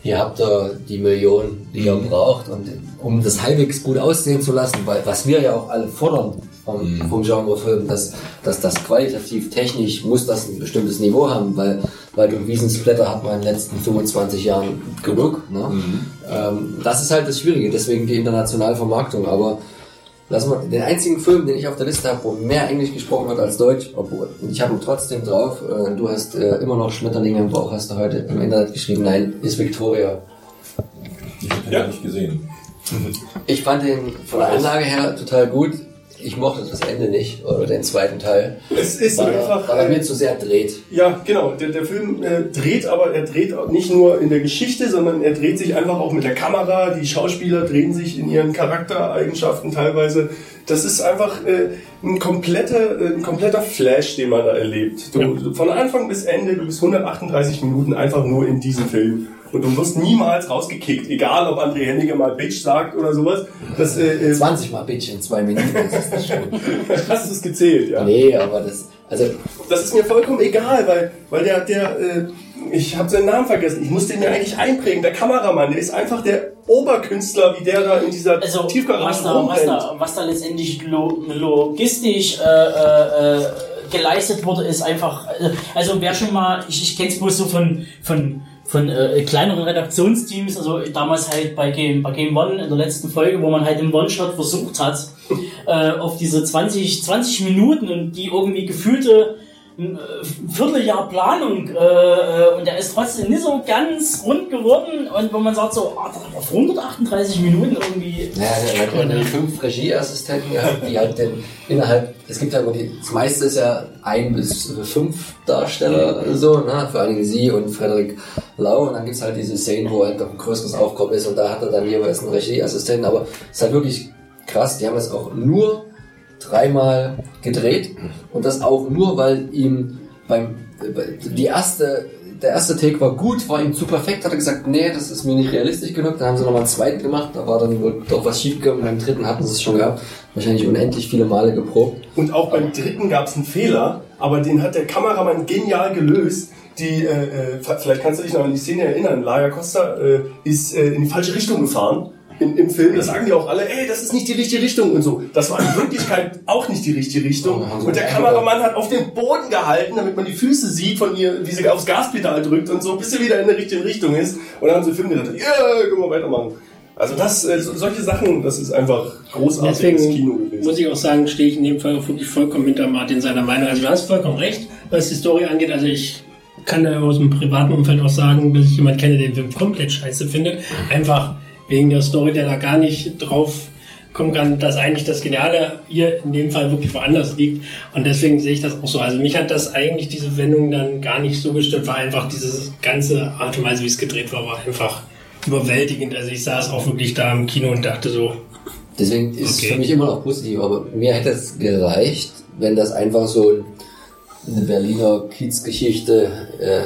hier habt ihr die Millionen, die ihr braucht und um das halbwegs gut aussehen zu lassen, weil was wir ja auch alle fordern vom, vom Genrefilm, dass, dass das qualitativ, technisch muss das ein bestimmtes Niveau haben, weil, weil durch Wiesensblätter hat man in den letzten 25 Jahren genug. Ne? Ähm, das ist halt das Schwierige, deswegen die internationale Vermarktung, aber Lass mal, den einzigen Film, den ich auf der Liste habe, wo mehr Englisch gesprochen wird als Deutsch, obwohl, ich habe ihn trotzdem drauf, äh, du hast äh, immer noch Schmetterlinge im Bauch, hast du heute im Internet geschrieben, nein, ist Victoria. Ich habe den ja. nicht gesehen. Ich fand den von der Anlage her total gut. Ich mochte das Ende nicht, oder den zweiten Teil. Es ist weil, er- einfach. weil er äh, mir zu sehr dreht. Ja, genau. Der, der Film äh, dreht, aber er dreht nicht nur in der Geschichte, sondern er dreht sich einfach auch mit der Kamera. Die Schauspieler drehen sich in ihren Charaktereigenschaften teilweise. Das ist einfach äh, ein, kompletter, äh, ein kompletter Flash, den man da erlebt. Du, Von Anfang bis Ende, du bist 138 Minuten einfach nur in diesem Film. Und du wirst niemals rausgekickt, egal ob André Henniger mal Bitch sagt oder sowas. Das, äh, äh, 20 Mal Bitch in zwei Minuten, das ist nicht gut. hast du es gezählt, ja. Nee, aber das, also, Das ist mir vollkommen egal, weil, weil der, der, äh, ich habe seinen Namen vergessen, ich musste ihn mir eigentlich einprägen, der Kameramann, der ist einfach der Oberkünstler, wie der da in dieser Also, Tiefgarage was da, was, da, was da letztendlich lo logistisch äh, äh, äh, geleistet wurde, ist einfach, äh, also wer schon mal, ich, ich kenne es bloß so von, von, von äh, kleineren Redaktionsteams, also damals halt bei Game, bei Game One in der letzten Folge, wo man halt im One-Shot versucht hat, äh, auf diese 20, 20 Minuten und die irgendwie gefühlte ein äh, Vierteljahr Planung äh, äh, und der ist trotzdem nicht so ganz rund geworden. Und wo man sagt so, ah, auf 138 Minuten irgendwie naja, er hat irgendwie fünf Regieassistenten gehabt, die halt den innerhalb, es gibt ja immer die, das meiste ist ja ein bis fünf Darsteller so, ne, vor allen Dingen sie und Frederik Lau. Und dann gibt's halt diese Szenen, wo halt noch ein größeres Aufkommen ist und da hat er dann jeweils einen Regieassistenten, aber es ist halt wirklich krass, die haben es auch nur dreimal gedreht und das auch nur, weil ihm beim die erste der erste Take war gut, war ihm zu perfekt, hat er gesagt, nee, das ist mir nicht realistisch genug. Dann haben sie nochmal einen zweiten gemacht, da war dann wohl doch was schief gegangen. Beim dritten hatten sie es schon gehabt, wahrscheinlich unendlich viele Male geprobt. Und auch beim dritten gab es einen Fehler, aber den hat der Kameramann genial gelöst. Die, äh, äh, vielleicht kannst du dich noch an die Szene erinnern. Laia Costa äh, ist äh, in die falsche Richtung gefahren. In, Im Film, das sagen die auch alle, ey, das ist nicht die richtige Richtung und so. Das war in Wirklichkeit auch nicht die richtige Richtung. Oh, Und der Kameramann hat auf den Boden gehalten, damit man die Füße sieht von ihr, wie sie aufs Gaspedal drückt und so, bis sie wieder in der richtigen Richtung ist. Und dann haben sie den Film gedacht, ja, können wir weitermachen. Also das, äh, so- solche Sachen, das ist einfach großartiges Deswegen Kino gewesen. muss ich auch sagen, stehe ich in dem Fall auch wirklich vollkommen hinter Martin seiner Meinung. Also du hast vollkommen recht, was die Story angeht. Also ich kann da aus dem privaten Umfeld auch sagen, dass ich jemanden kenne, der den Film komplett scheiße findet. Einfach wegen der Story, der da gar nicht drauf kommen kann, dass eigentlich das Geniale hier in dem Fall wirklich woanders liegt. Und deswegen sehe ich das auch so. Also mich hat das eigentlich, diese Wendung dann gar nicht so gestört, war einfach diese ganze Art und Weise, wie es gedreht war, war einfach überwältigend. Also ich saß auch wirklich da im Kino und dachte so, Deswegen ist Okay. es für mich immer noch positiv, aber mir hätte es gereicht, wenn das einfach so eine Berliner Kiezgeschichte äh,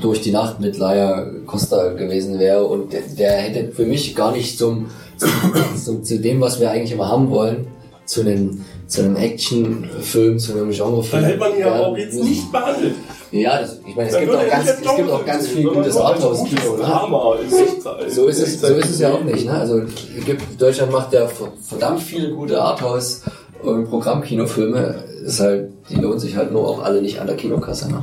durch die Nacht mit Laia Costa gewesen wäre und der, der hätte für mich gar nicht zum, zum, zu dem, was wir eigentlich immer haben wollen, zu einem, zu einem Actionfilm, zu einem Genrefilm. Dann hätte man ihn werden auch jetzt nicht behandelt. Ja, das, ich meine, es gibt auch ganz, es gibt auch ganz viel gutes Arthouse-Kino, ne? So ist es, echt- so ist es ja auch nicht. Ne? Also gibt, Deutschland macht ja verdammt viele gute Arthouse und Programmkinofilme. Ist halt, die lohnen sich halt nur auch alle nicht an der Kinokasse. Ne?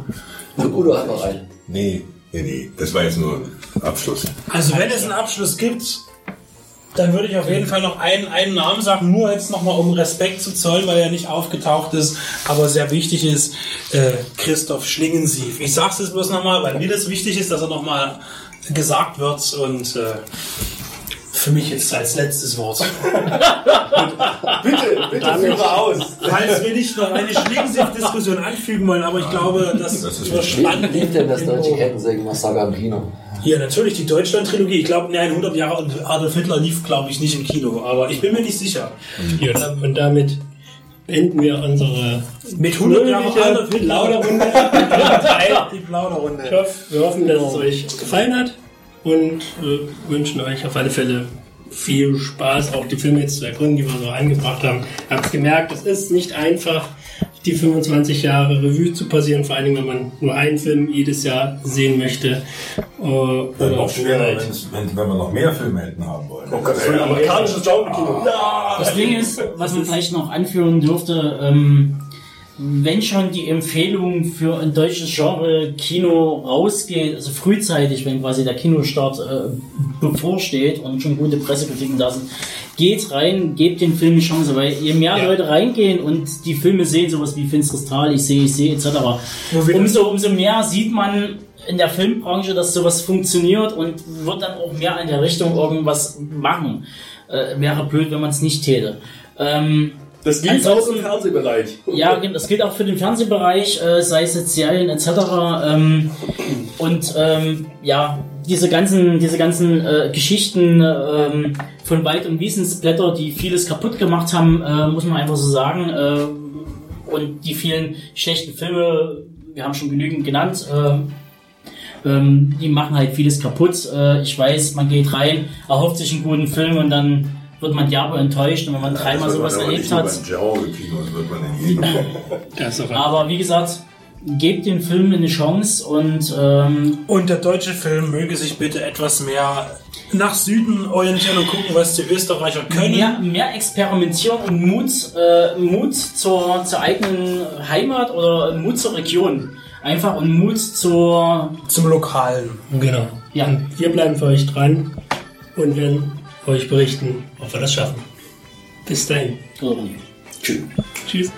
So Udo hat noch einen. Nee, nee, nee. Das war jetzt nur ein Abschluss. Also wenn es einen Abschluss gibt, dann würde ich auf jeden Fall noch einen, einen Namen sagen, nur jetzt nochmal um Respekt zu zollen, weil er nicht aufgetaucht ist, aber sehr wichtig ist, äh, Christoph Schlingensief. Ich sag's jetzt bloß nochmal, weil mir das wichtig ist, dass er nochmal gesagt wird und äh, für mich jetzt als letztes Wort. Bitte, bitte, führe aus. Falls wir nicht noch eine Schlingensief-Diskussion anfügen wollen, aber ich glaube, das, Das ist überspannt Wie lief denn das deutsche. Kettensägen-Massaker im Kino? Ja, natürlich die Deutschland-Trilogie. Ich glaube, nein, 100 Jahre Adolf Hitler lief, glaube ich, nicht im Kino, aber ich bin mir nicht sicher. Ja, und damit beenden wir unsere Mit 100 Jahre fröhliche Adolf Hitler. Plauderrunde. Die Plauderrunde. Ich hoffe, wir hoffen, dass es euch gefallen hat und äh, wünschen euch auf alle Fälle viel Spaß, auch die Filme jetzt zu ergründen, die wir so eingebracht haben. Ihr habt gemerkt, es ist nicht einfach, die 25 Jahre Revue zu passieren, vor allem wenn man nur einen Film jedes Jahr sehen möchte. Äh, oder noch schwerer, halt- wenn, wenn wir noch mehr Filme hätten haben wollen. Oh Gott, das ist ein amerikanisches Genre-Kino. Das Ding ist, was man vielleicht noch anführen dürfte, ähm, wenn schon die Empfehlung für ein deutsches Genre Kino rausgeht, also frühzeitig, wenn quasi der Kinostart äh, bevorsteht und schon gute Pressekritiken da sind, geht rein, gebt den Film eine Chance, weil je mehr Ja. Leute reingehen und die Filme sehen, sowas wie Finsteres Tal, ich sehe, ich sehe, etc., umso, umso mehr sieht man in der Filmbranche, dass sowas funktioniert und wird dann auch mehr in der Richtung irgendwas machen. Äh, wäre blöd, wenn man es nicht täte. Ähm, Das gilt auch Ansonsten- im Fernsehbereich. Ja, das gilt auch für den Fernsehbereich, äh, sei es jetzt Serien etc. Ähm, und ähm, ja, diese ganzen, diese ganzen äh, Geschichten ähm, von Wald- und Wiesensblätter, die vieles kaputt gemacht haben, äh, muss man einfach so sagen. Äh, und die vielen schlechten Filme, wir haben schon genügend genannt, äh, ähm, die machen halt vieles kaputt. Äh, ich weiß, man geht rein, erhofft sich einen guten Film und dann wird man derbe enttäuscht. Und wenn man dreimal wird man sowas erlebt hat, aber wie gesagt, gebt den Film eine Chance und ähm, Und der deutsche Film möge sich bitte etwas mehr nach Süden orientieren und gucken, was die Österreicher können. mehr, mehr experimentieren und Mut, äh, Mut zur, zur eigenen Heimat oder Mut zur Region. Einfach und Mut zur. Zum Lokalen. Genau. Ja. Und wir bleiben für euch dran und werden euch berichten, ob wir das schaffen. Bis dahin. Tschüss. Tschüss.